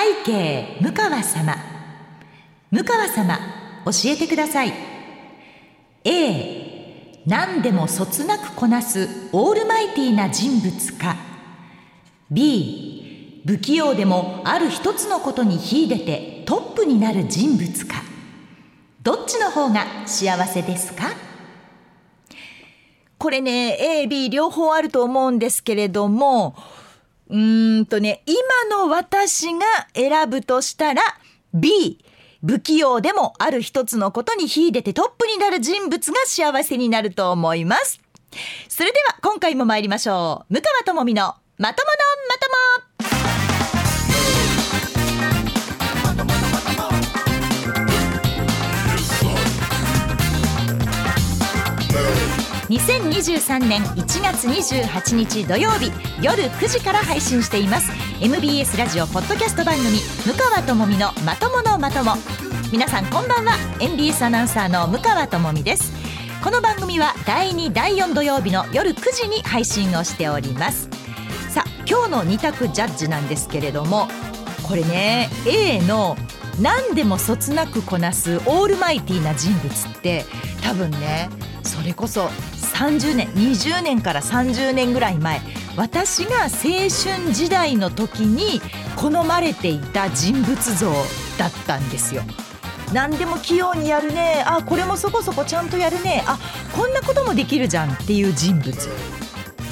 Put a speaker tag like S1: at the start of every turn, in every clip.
S1: 背景向川様。向川様教えてください。A 何でもそつなくこなすオールマイティーな人物か。B 不器用でもある一つのことに秀でてトップになる人物か。どっちの方が幸せですか？これね AB 両方あると思うんですけれどもうーんとね今の私が選ぶとしたら B 不器用でもある一つのことに秀でてトップになる人物が幸せになると思います。それでは今回も参りましょう。向川智美のまとものまとも。2023年1月28日土曜日夜9時から配信しています。MBS ラジオポッドキャスト番組向川智美のまとものまとも。皆さんこんばんは。MBS アナウンサーの向川智美です。この番組は第2第4土曜日の夜9時に配信をしております。さあ今日の2択ジャッジなんですけれどもこれね A の何でもそつなくこなすオールマイティな人物って多分ねそれこそ30年20年から30年ぐらい前私が青春時代の時に好まれていた人物像だったんですよ。何でも器用にやるねあこれもそこそこちゃんとやるねあこんなこともできるじゃんっていう人物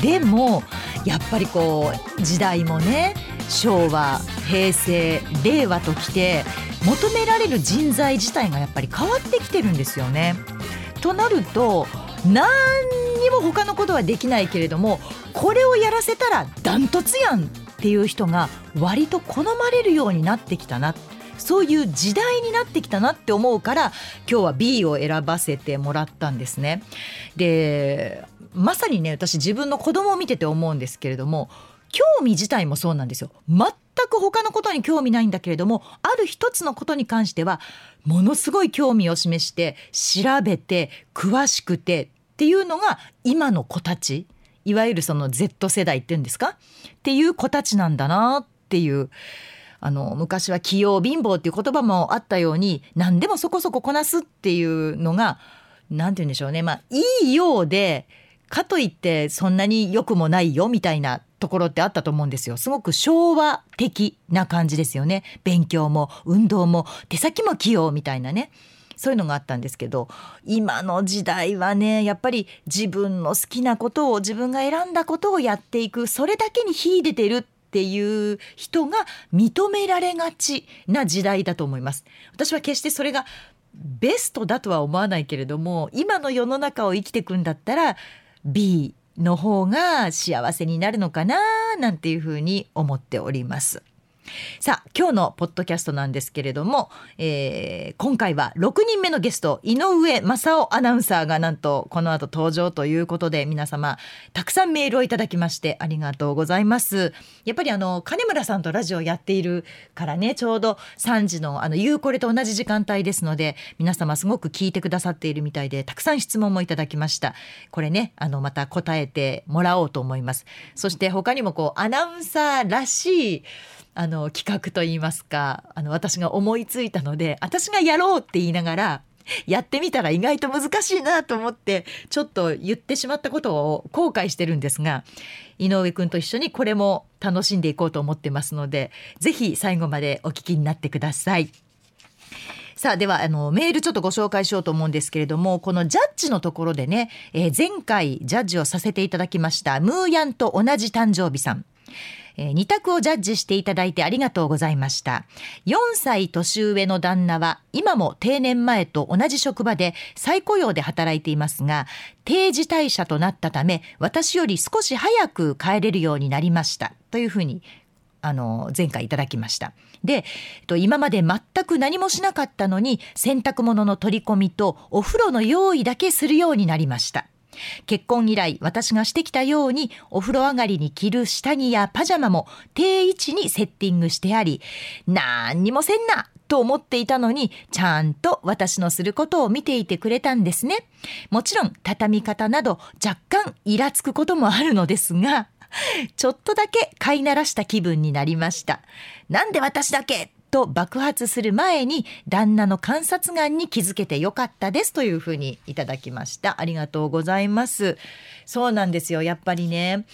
S1: でもやっぱりこう時代もね昭和平成令和ときて求められる人材自体がやっぱり変わってきてるんですよね。となると何にも他のことはできないけれどもこれをやらせたらダントツやんっていう人が割と好まれるようになってきたなそういう時代になってきたなって思うから今日は B を選ばせてもらったんですね。でまさにね私自分の子供を見てて思うんですけれども興味自体もそうなんですよ全全く他のことに興味ないんだけれどもある一つのことに関してはものすごい興味を示して調べて詳しくてっていうのが今の子たちいわゆるその Z 世代っていうんですか？っていう子たちなんだなっていうあの昔は器用貧乏っていう言葉もあったように何でもそこそここなすっていうのが何て言うんでしょうね。まあいいようでかといってそんなに良くもないよみたいなところってあったと思うんですよ。すごく昭和的な感じですよね。勉強も運動も手先も器用みたいなね。そういうのがあったんですけど今の時代はねやっぱり自分の好きなことを自分が選んだことをやっていくそれだけに秀でてるっていう人が認められがちな時代だと思います。私は決してそれがベストだとは思わないけれども今の世の中を生きていくんだったら B の方が幸せになるのかななんていうふうに思っております。さあ今日のポッドキャストなんですけれども、えー、今回は6人目のゲスト井上正夫アナウンサーがなんとこの後登場ということで皆様たくさんメールをいただきましてありがとうございます。やっぱりあの金村さんとラジオやっているからねちょうど3時のあの夕これと同じ時間帯ですので皆様すごく聞いてくださっているみたいでたくさん質問もいただきました。これねあのまた答えてもらおうと思います。そして他にもこうアナウンサーらしいあの企画といいますかあの私が思いついたので私がやろうって言いながらやってみたら意外と難しいなと思ってちょっと言ってしまったことを後悔してるんですが井上くんと一緒にこれも楽しんでいこうと思ってますのでぜひ最後までお聞きになってください。さあではあのメールちょっとご紹介しようと思うんですけれどもこのジャッジのところでね、えー、前回ジャッジをさせていただきましたムーヤンと同じ誕生日さんえー、2択をジャッジしていただいてありがとうございました。4歳年上の旦那は今も定年前と同じ職場で再雇用で働いていますが、定時退社となったため、私より少し早く帰れるようになりました。というふうにあの前回いただきました。で今まで全く何もしなかったのに洗濯物の取り込みとお風呂の用意だけするようになりました。結婚以来私がしてきたようにお風呂上がりに着る下着やパジャマも定位置にセッティングしてあり何にもせんなと思っていたのにちゃんと私のすることを見ていてくれたんですね。もちろん畳み方など若干イラつくこともあるのですがちょっとだけ飼いならした気分になりました。なんで私だけ？と爆発する前に旦那の観察眼に気づけてよかったですというふうにいただきました。ありがとうございます。そうなんですよ。やっぱりね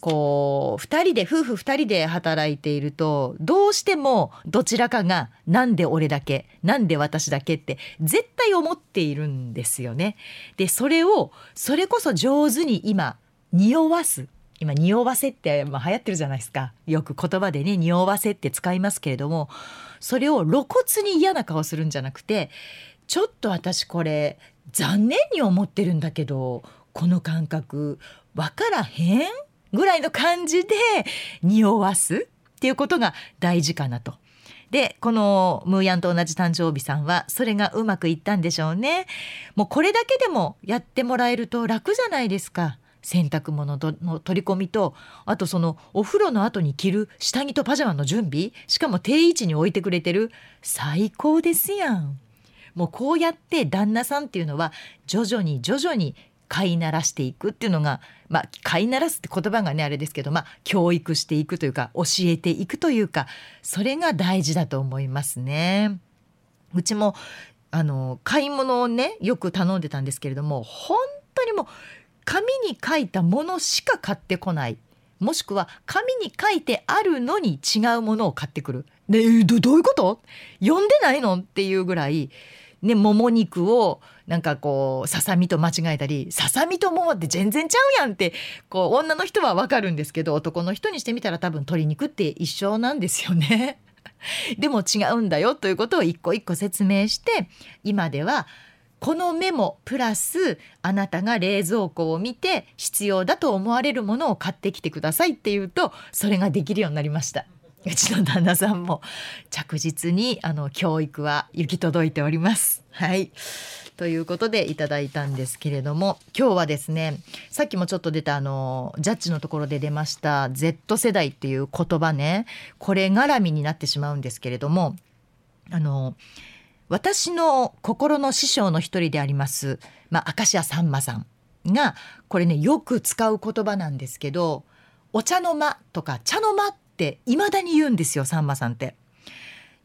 S1: こう2人で夫婦2人で働いているとどうしてもどちらかが「なんで俺だけなんで私だけ」って絶対思っているんですよね。でそれをそれこそ上手に今匂わす今匂わせってまあ流行ってるじゃないですかよく言葉でね匂わせって使いますけれどもそれを露骨に嫌な顔するんじゃなくてちょっと私これ残念に思ってるんだけどこの感覚わからへんぐらいの感じで匂わすっていうことが大事かなと。でこのムーヤンと同じ誕生日さんはそれがうまくいったんでしょうね。もうこれだけでもやってもらえると楽じゃないですか。洗濯物の取り込みとあとそのお風呂の後に着る下着とパジャマの準備しかも定位置に置いてくれてる最高ですやん。もうこうやって旦那さんっていうのは徐々に徐々に飼いならしていくっていうのが、まあ、飼いならすって言葉がねあれですけど、まあ、教育していくというか教えていくというかそれが大事だと思いますね。うちもあの買い物をねよく頼んでたんですけれども本当にもう紙に書いたものしか買ってこないもしくは紙に書いてあるのに違うものを買ってくる。でどどういうこと？読んでないの？っていうぐらいね、もも肉をなんかこうささみと間違えたりささみとももって全然ちゃうやんってこう女の人はわかるんですけど男の人にしてみたら多分鶏肉って一緒なんですよね。でも違うんだよということを一個一個説明して今ではこのメモプラスあなたが冷蔵庫を見て必要だと思われるものを買ってきてくださいっていうとそれができるようになりました。うちの旦那さんも着実にあの教育は行き届いております。はいということでいただいたんですけれども今日はですねさっきもちょっと出たあのジャッジのところで出ました Z 世代っていう言葉ねこれ絡みになってしまうんですけれどもあの私の心の師匠の一人であります、まあ、明石家さんまさんがこれねよく使う言葉なんですけど「お茶の間」とか「茶の間」って未だに言うんですよさんまさんって。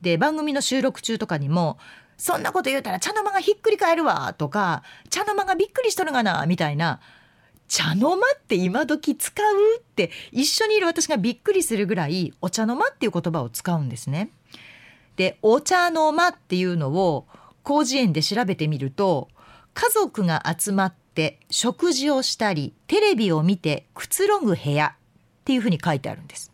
S1: で番組の収録中とかにも「そんなこと言うたら茶の間がひっくり返るわ」とか「茶の間がびっくりしとるがな」みたいな「茶の間って今時使う?」って一緒にいる私がびっくりするぐらい「お茶の間」っていう言葉を使うんですね。で「お茶の間」っていうのを広辞苑で調べてみると家族が集まって食事をしたりテレビを見てくつろぐ部屋っていうふうに書いてあるんです。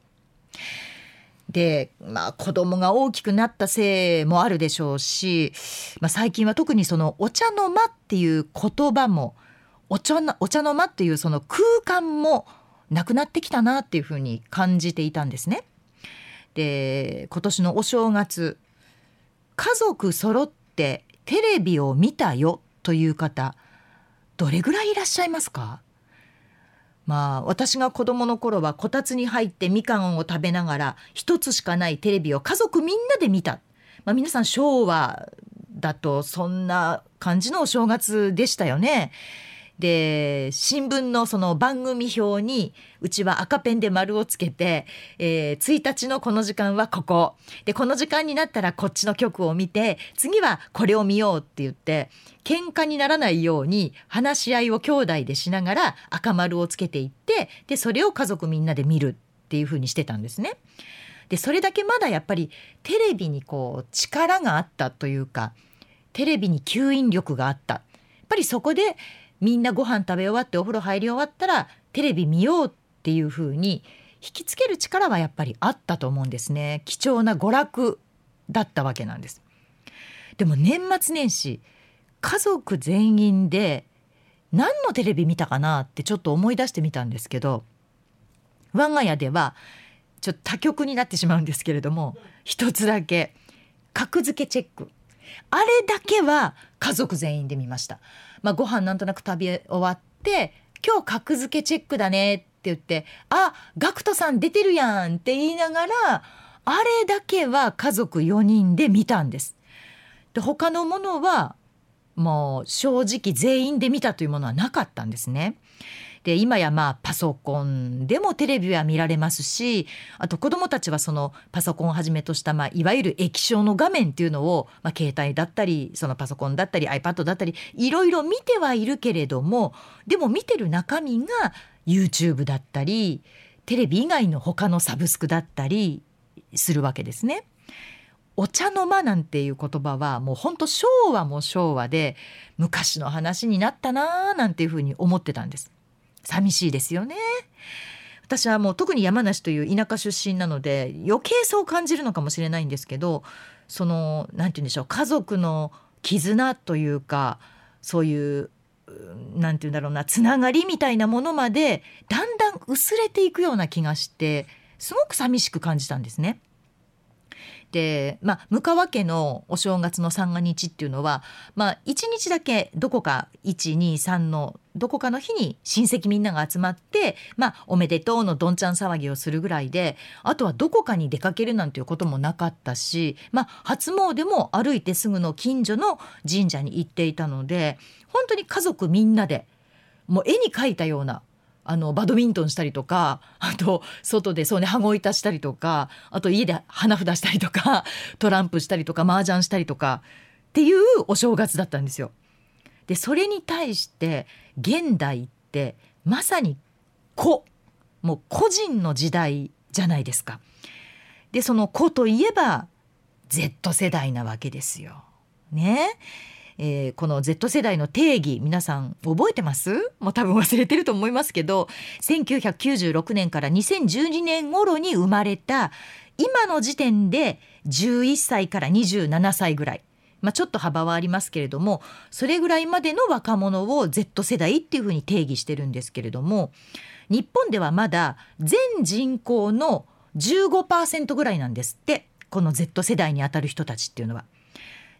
S1: で、まあ、子供が大きくなったせいもあるでしょうし、まあ、最近は特にそのお茶の間っていう言葉もお茶のお茶の間っていうその空間もなくなってきたなっていうふうに感じていたんですね。で今年のお正月家族揃ってテレビを見たよという方どれぐらいいらっしゃいますか？まあ私が子供の頃はこたつに入ってみかんを食べながら一つしかないテレビを家族みんなで見た、まあ、皆さん昭和だとそんな感じのお正月でしたよね。で新聞のその番組表にうちは赤ペンで丸をつけて、えー、1日のこの時間はここでこの時間になったらこっちの曲を見て次はこれを見ようって言って喧嘩にならないように話し合いを兄弟でしながら赤丸をつけていってでそれを家族みんなで見るっていう風にしてたんですね。でそれだけまだやっぱりテレビにこう力があったというかテレビに吸引力があったやっぱりそこでみんなご飯食べ終わってお風呂入り終わったらテレビ見ようっていう風に引きつける力はやっぱりあったと思うんですね。貴重な娯楽だったわけなんです。でも年末年始家族全員で何のテレビ見たかなってちょっと思い出してみたんですけど我が家ではちょっと他局になってしまうんですけれども一つだけ格付けチェック。あれだけは家族全員で見ました。まあ、ご飯なんとなく食べ終わって今日格付けチェックだねって言って「あガクトさん出てるやん」って言いながらあれだけは家族4人で見たんです。で他のものはもう正直全員で見たというものはなかったんですね。で今やまあパソコンでもテレビは見られますしあと子どもたちはそのパソコンをはじめとした、まあ、いわゆる液晶の画面っていうのを、まあ、携帯だったりそのパソコンだったり iPad だったりいろいろ見てはいるけれどもでも見てる中身が YouTube だったりテレビ以外の他のサブスクだったりするわけですね。お茶の間なんていう言葉はもうほんと昭和も昭和で昔の話になったなーなんていうふうに思ってたんです。寂しいですよね。私はもう特に山梨という田舎出身なので余計そう感じるのかもしれないんですけどその何て言うんでしょう家族の絆というかそういう何て言うんだろうなつながりみたいなものまでだんだん薄れていくような気がしてすごく寂しく感じたんですね。で、まあ、向川家のお正月の三が日っていうのは、まあ、1日だけどこか123のどこかの日に親戚みんなが集まって、まあ、おめでとうのどんちゃん騒ぎをするぐらいであとはどこかに出かけるなんていうこともなかったし、まあ、初詣も歩いてすぐの近所の神社に行っていたので本当に家族みんなでもう絵に描いたようなあのバドミントンしたりとかあと外でそうね羽子板したりとかあと家で花札したりとか トランプしたりとか麻雀したりとかっていうお正月だったんですよ。でそれに対して現代ってまさに個もう個人の時代じゃないですか。でその子といえば Z 世代なわけですよ。ね。えー、この Z 世代の定義皆さん覚えてます？もう多分忘れてると思いますけど1996年から2012年頃に生まれた今の時点で11歳から27歳ぐらい。まあ、ちょっと幅はありますけれどもそれぐらいまでの若者を Z 世代っていうふうに定義してるんですけれども日本ではまだ全人口の15%ぐらいなんですってこの Z 世代にあたる人たちっていうのは。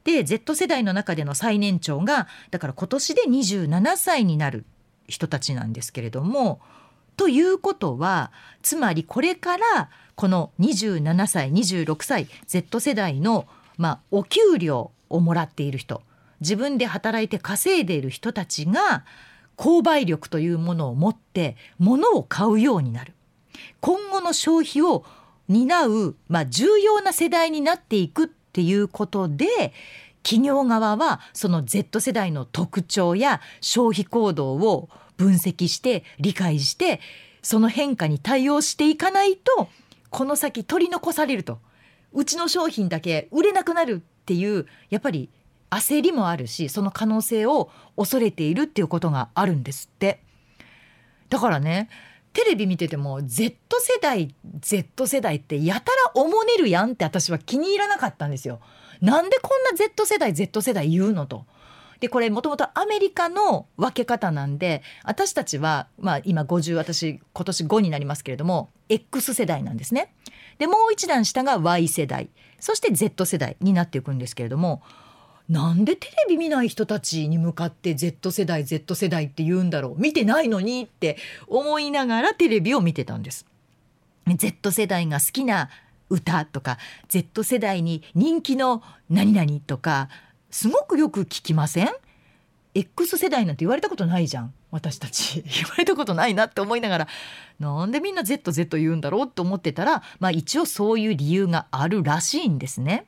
S1: で Z 世代の中での最年長がだから今年で27歳になる人たちなんですけれどもということはつまりこれからこの27歳26歳 Z 世代の、まあ、お給料をもらっている人自分で働いて稼いでいる人たちが購買力というものを持って物を買うようになる。今後の消費を担う、まあ、重要な世代になっていくっていうことで企業側はその Z 世代の特徴や消費行動を分析して理解してその変化に対応していかないとこの先取り残されると。うちの商品だけ売れなくなるっていうやっぱり焦りもあるしその可能性を恐れているっていうことがあるんですって。だからねテレビ見てても Z 世代 Z 世代ってやたらおもねるやんって私は気に入らなかったんですよ。なんでこんな Z 世代 Z 世代言うのと。でこれもともとアメリカの分け方なんで私たちは、まあ、今50私今年5になりますけれども X 世代なんですね。でもう一段下が Y 世代そして Z 世代になっていくんですけれどもなんでテレビ見ない人たちに向かって Z 世代 Z 世代って言うんだろう？見てないのにって思いながらテレビを見てたんです。Z 世代が好きな歌とか Z 世代に人気の何々とかすごくよく聞きません？X 世代なんて言われたことないじゃん私たち 言われたことないなって思いながらなんでみんな ZZ 言うんだろうって思ってたらまあ一応そういう理由があるらしいんですね。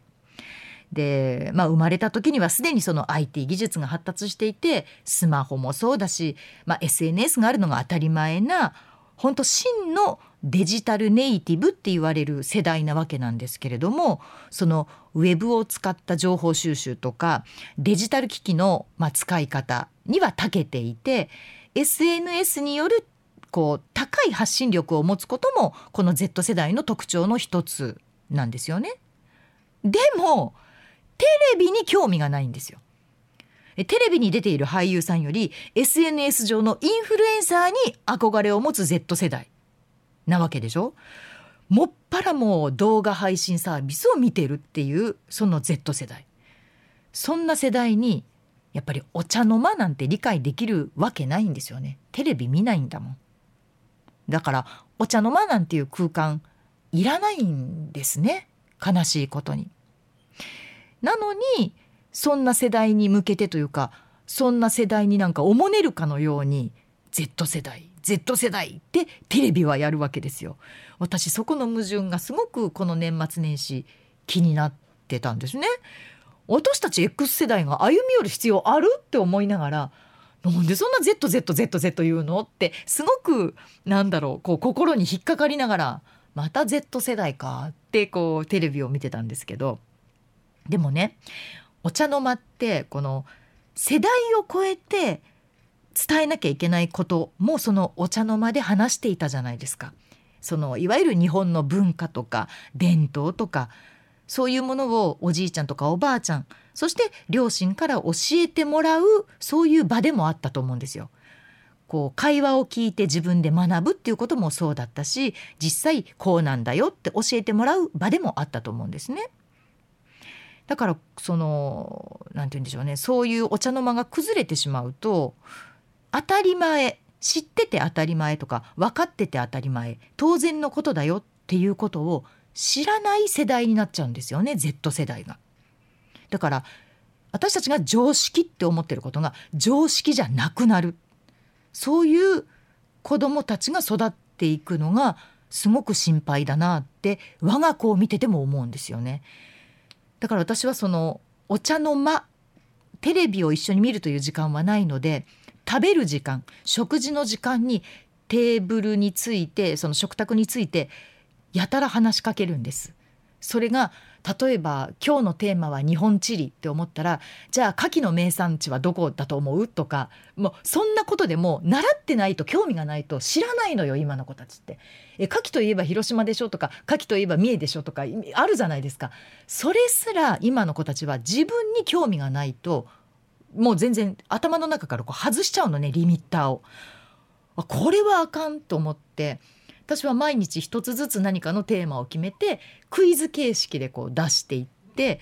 S1: で、まあ、生まれた時にはすでにその IT 技術が発達していてスマホもそうだし、まあ、SNS があるのが当たり前な本当真のデジタルネイティブって言われる世代なわけなんですけれどもそのウェブを使った情報収集とかデジタル機器の使い方には長けていて SNS によるこう高い発信力を持つこともこの Z 世代の特徴の一つなんですよね。でもテレビに興味がないんですよ。テレビに出ている俳優さんより SNS 上のインフルエンサーに憧れを持つ Z 世代なわけでしょ。もっぱらもう動画配信サービスを見てるっていうその Z 世代。そんな世代にやっぱりお茶の間なんて理解できるわけないんですよね。テレビ見ないんだもん。だからお茶の間なんていう空間いらないんですね。悲しいことに。なのにそんな世代に向けてというかそんな世代になんかおもねるかのように Z 世代 Z 世代ってテレビはやるわけですよ。私そこの矛盾がすごくこの年末年始気になってたんですね。私たち X 世代が歩み寄る必要あるって思いながらなんでそんな ZZZZ 言うのってすごくなんだろうこう心に引っかかりながらまた Z 世代かってこうテレビを見てたんですけど。でもねお茶の間ってこの世代を超えて伝えなきゃいけないこともそのお茶の間で話していたじゃないですか。そのいわゆる日本の文化とか伝統とかそういうものをおじいちゃんとかおばあちゃんそして両親から教えてもらうそういう場でもあったと思うんですよ。こう会話を聞いて自分で学ぶっていうこともそうだったし実際こうなんだよって教えてもらう場でもあったと思うんですね。だからその何て言うんでしょうねそういうお茶の間が崩れてしまうと当たり前知ってて当たり前とか分かってて当たり前当然のことだよっていうことを知らない世代になっちゃうんですよね Z 世代が。だから私たちが常識って思ってることが常識じゃなくなるそういう子どもたちが育っていくのがすごく心配だなって我が子を見てても思うんですよね。だから私はそのお茶の間テレビを一緒に見るという時間はないので食べる時間食事の時間にテーブルについてその食卓についてやたら話しかけるんです。それが例えば今日のテーマは日本地理って思ったらじゃあ牡蠣の名産地はどこだと思うとかもうそんなことでも習ってないと興味がないと知らないのよ今の子たちって。え牡蠣といえば広島でしょとか牡蠣といえば三重でしょとかあるじゃないですか。それすら今の子たちは自分に興味がないともう全然頭の中からこう外しちゃうのねリミッターを。これはあかんと思って。私は毎日一つずつ何かのテーマを決めてクイズ形式でこう出していって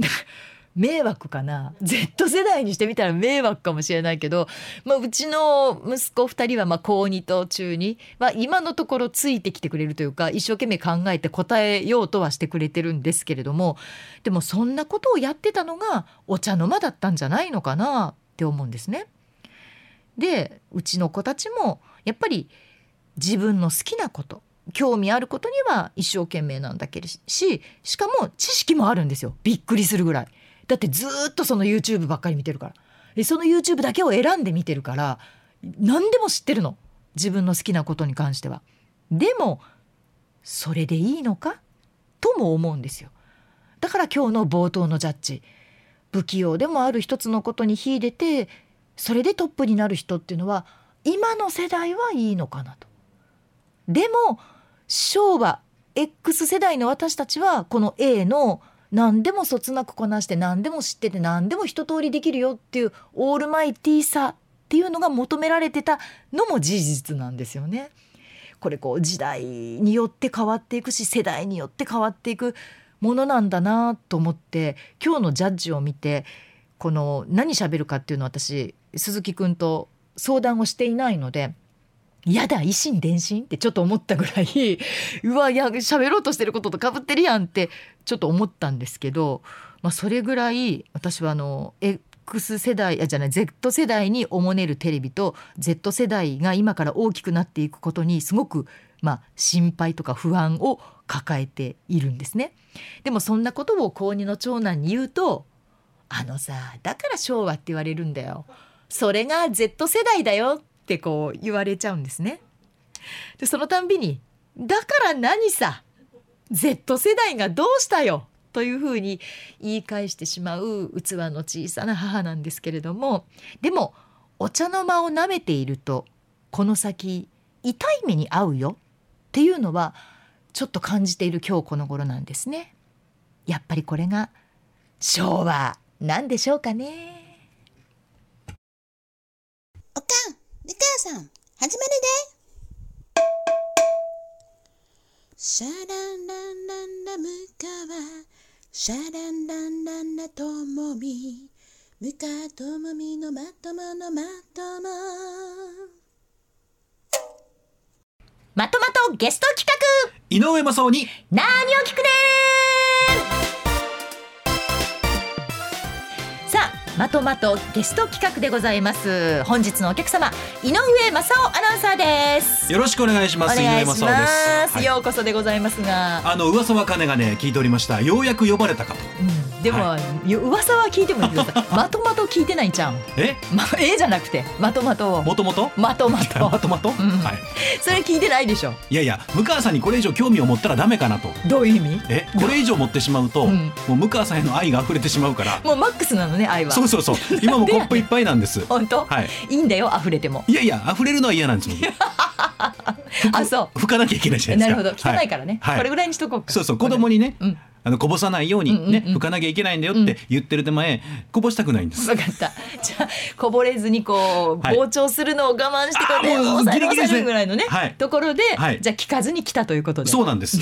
S1: 迷惑かな？Z 世代にしてみたら迷惑かもしれないけど、まあ、うちの息子2人はま高2と中2、まあ、今のところついてきてくれるというか一生懸命考えて答えようとはしてくれてるんですけれどもでもそんなことをやってたのがお茶の間だったんじゃないのかなって思うんですね。でうちの子たちもやっぱり自分の好きなこと興味あることには一生懸命なんだけどししかも知識もあるんですよ。びっくりするぐらい。だってずっとその YouTube ばっかり見てるから。その YouTube だけを選んで見てるから何でも知ってるの。自分の好きなことに関しては。でもそれでいいのか？とも思うんですよ。だから今日の冒頭のジャッジ。不器用でもある一つのことに秀でてそれでトップになる人っていうのは今の世代はいいのかなと。でも昭和 X 世代の私たちはこの A の何でもそつなくこなして何でも知ってて何でも一通りできるよっていうオールマイティーさっていうのが求められてたのも事実なんですよね。これこう時代によって変わっていくし世代によって変わっていくものなんだなと思って今日のジャッジを見てこの何喋るかっていうのを私鈴木くんと相談をしていないのでやだ維新伝心？ってちょっと思ったぐらい うわいや喋ろうとしてることとかぶってるやんってちょっと思ったんですけど、まあ、それぐらい私はあの X 世代あじゃない Z 世代におもねるテレビと Z 世代が今から大きくなっていくことにすごくまあ心配とか不安を抱えているんですね。でもそんなことを高2の長男に言うと「あのさだから昭和って言われるんだよ。それが Z 世代だよ」ってこう言われちゃうんですね。でそのたんびに「だから何さ Z 世代がどうしたよ」というふうに言い返してしまう器の小さな母なんですけれどもでもお茶の間を舐めているとこの先痛い目に遭うよっていうのはちょっと感じている今日この頃なんですね。やっぱりこれが昭和なんでしょうかね。
S2: おかん美川さん、始まるで。シャランランランラムカワ、シャランランランラともみ、ムカともみのまとものまとも。
S1: まとまとゲスト企画
S3: 井上正雄に
S1: 何を聞くねさまとまとゲスト企画でございます本日のお客様井上正雄アナウンサーです
S3: よろしくお願いします。
S1: お願いします
S3: 井上正雄です。はい
S1: ようこそでございますが、
S3: あの噂は金がね聞いておりました。ようやく呼ばれたかと。
S1: うん、でも、よ噂は聞いてもいいけどさ まとまと聞いてないじゃん
S3: え？
S1: まええじゃなくてまとまとを
S3: もともと？
S1: まとま
S3: ま
S1: と
S3: とまと？
S1: ん
S3: はい。
S1: それ聞いてないでしょ？
S3: いやいや、向川さんにこれ以上興味を持ったらダメかなと。
S1: どういう意味？
S3: え？これ以上持ってしまうと、
S1: うん
S3: もう向川さんへの愛が溢れてしまうから。
S1: もうマックスなのね愛は
S3: そうそうそう。今もコップいっぱいなんです。
S1: 本当、
S3: はい。
S1: いいんだよ溢れても
S3: いやいや、溢れるのは嫌なんですもん。
S1: あそう
S3: 拭かなきゃいけないじゃな
S1: ないる
S3: ですか。
S1: ほど汚いからね、
S3: はい
S1: これぐらいにしとこうか
S3: そうそう子供にね、
S1: うん
S3: あのこぼさないようにね、拭かなきゃいけないんだよって言ってる手前、こぼしたくないんです。
S1: 分かった。じゃあこぼれずにこう
S3: はい。
S1: 膨張するのを我慢してこうね抑える抑え
S3: ギリギリです。ね
S1: るぐらいのね、
S3: はい。
S1: ところで、
S3: はい。
S1: じゃあ聞かずに来たということで。
S3: そうなんです。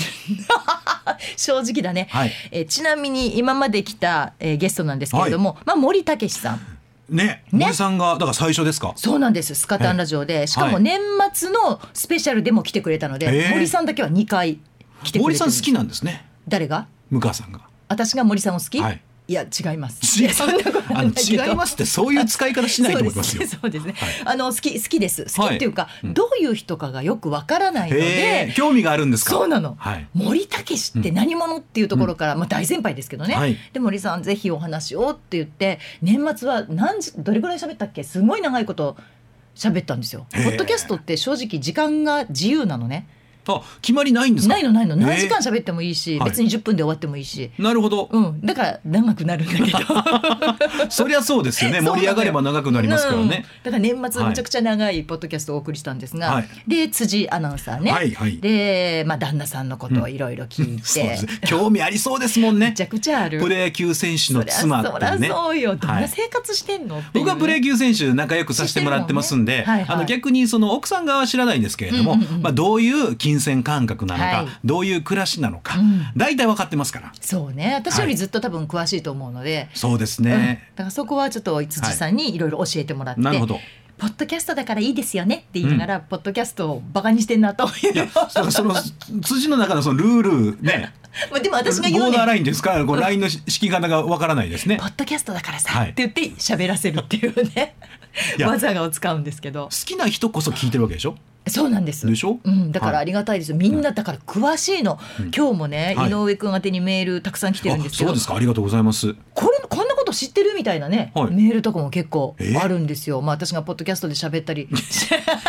S1: 正直だね、
S3: はい。
S1: えーちなみに今まで来た、えーゲストなんですけれども、まあ、森武さん。
S3: ね、
S1: ね。
S3: 森さんがだから最初ですか？
S1: そうなんです。スカタンラジオで、しかも
S3: はい。
S1: 年末のスペシャルでも来てくれたので、森さんだけは2回来てくれてる
S3: 森さん好きなんですね。
S1: 誰が？
S3: 向川さんが。
S1: 私が森さんを好き、
S3: はい。
S1: いや違います。いやそんなこと
S3: あの違いますってそういう使い方しないと思いますよ。
S1: そうですね。
S3: はい。
S1: あの好き好きです。好きっていうか、
S3: うん。
S1: どういう人かがよくわからないの
S3: へ
S1: で
S3: え、。興味があるんですか？
S1: そうなの、
S3: はい。
S1: 森武って何者っていうところから、まあ大先輩ですけどね、
S3: はい。
S1: で森さんぜひお話をって言って年末は何時どれぐらい喋ったっけ？すごい長いこと喋ったんですよ。ポッドキャストって正直時間が自由なのね
S3: あ、決まりないんですか？
S1: ないのないの。何時間喋ってもいいし、
S3: はい。
S1: 別に10分で終わってもいいし、
S3: なるほど。
S1: うん、だから長くなるんだけど。
S3: そりゃそうですよね。盛り上がれば長くなりますからね。
S1: うん。だから年末めちゃくちゃ長いポッドキャストをお送りしたんですが、
S3: はい。
S1: で辻アナウンサーね、
S3: はいはい。
S1: で、まあ、旦那さんのことをいろいろ聞いて、
S3: そうです。興味ありそうですもんね。
S1: めち。ゃくちゃある。
S3: プロ野球選手の妻ってね。
S1: そうよ。どん
S3: は
S1: ない生活してんの、ってい
S3: 僕はプロ野球選手仲良くさせてもらってますんで、
S1: ね。はいはい。
S3: あの逆にその奥さん側は知らないんですけれども、
S1: うんうんうん
S3: まあどういう金銭感覚なのか、
S1: はい
S3: どういう暮らしなのか、
S1: うん
S3: 大体分かってますから。
S1: そうね私よりずっと多分詳しいと思うので、
S3: そうです
S1: うん
S3: ね。
S1: だからそこはちょっと辻さんにいろいろ教えてもらって、
S3: なるほど。
S1: ポッドキャストだからいいですよねって言いながら、ポッドキャストをバカにしてんなという
S3: いや、そのその辻の中のそのルールね。
S1: まあでも私が言うね
S3: ボーダーラインですか？ら、こうラインの敷き方がわからないですね。
S1: ポ。ッドキャストだからさ、
S3: はい。
S1: って言って喋らせるっていうね
S3: いや。
S1: 技を使うんですけど。
S3: 好きな人こそ聞いてるわけでしょ？
S1: そうなんです。
S3: でしょ？
S1: うん、だから
S3: はい。
S1: ありがたいです。よ、みんなだから詳しいの、今日もね、
S3: はい。
S1: 井上君宛てにメールたくさん来てるんですけど
S3: あそうですか？ありがとうございます。
S1: これこんなこと知ってるみたいなね、
S3: はい。
S1: メールとかも結構
S3: え？
S1: あるんですよ、まあ私がポッドキャストで喋ったり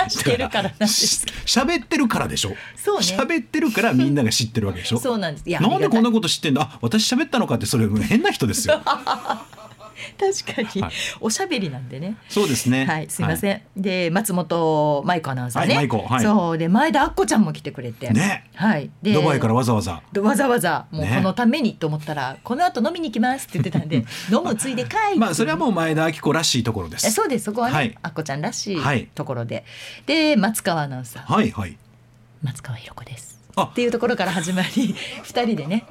S1: してるからなんです
S3: 喋ってるからでしょ？
S1: そうね。
S3: 喋ってるからみんなが知ってるわけでしょ？
S1: そうなんです。いや
S3: なんでこんなこと知ってんだ？あ、私喋ったのかってそれ変な人ですよ。
S1: 確かに、
S3: はい。
S1: おしゃべりなんでね。
S3: そうですね。
S1: はい、すみません、
S3: ん。
S1: で松本舞子アナウンサーね、
S3: はい舞子。はい。
S1: そう。で前田アッコちゃんも来てくれて。
S3: ね。
S1: はい。で
S3: ドバイからわざわざ。
S1: わざわざもう
S3: ね。
S1: このためにと思ったら、この後飲みに行きますって言ってたんで 飲むついでかい
S3: まあそれはもう前田明子らしいところです。
S1: えそうです。そこはね、
S3: はい。
S1: あっこちゃんらし
S3: はい。
S1: いところで、で松川アナウンサー。
S3: はいはい。
S1: 松川ひろ子です。
S3: あ
S1: っていうところから始まり 二人でね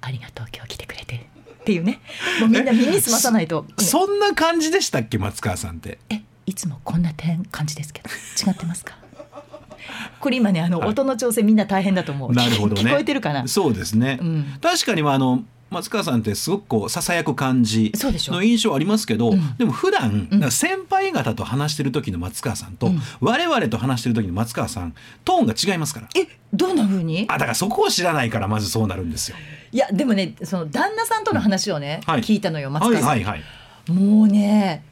S1: ありがとう今日来てくれてっていうね。もうみんな耳すまさないと。
S3: そんな感じでしたっけ松川さんって？
S1: えいつもこんな点感じですけど。違ってますか？これ今ねあの、
S3: はい。
S1: 音の調整みんな大変だと思う。
S3: なるほどね。
S1: 聞こえてるかな？
S3: そうですね。
S1: うん。
S3: 確かにまああの。松川さんってすごくこうささやく感じ
S1: そうでしょ。
S3: の印象ありますけど、
S1: うん。
S3: でも普段、
S1: うん。
S3: 先輩方と話してる時の松川さんと、
S1: うん。
S3: 我々と話してる時の松川さんトーンが違いますから。
S1: えどんな風に？
S3: あだからそこを知らないからまずそうなるんですよ。
S1: いやでもねその旦那さんとの話をね、
S3: はい。
S1: 聞いたのよ松
S3: はい
S1: 川さん、
S3: はいはい
S1: もうね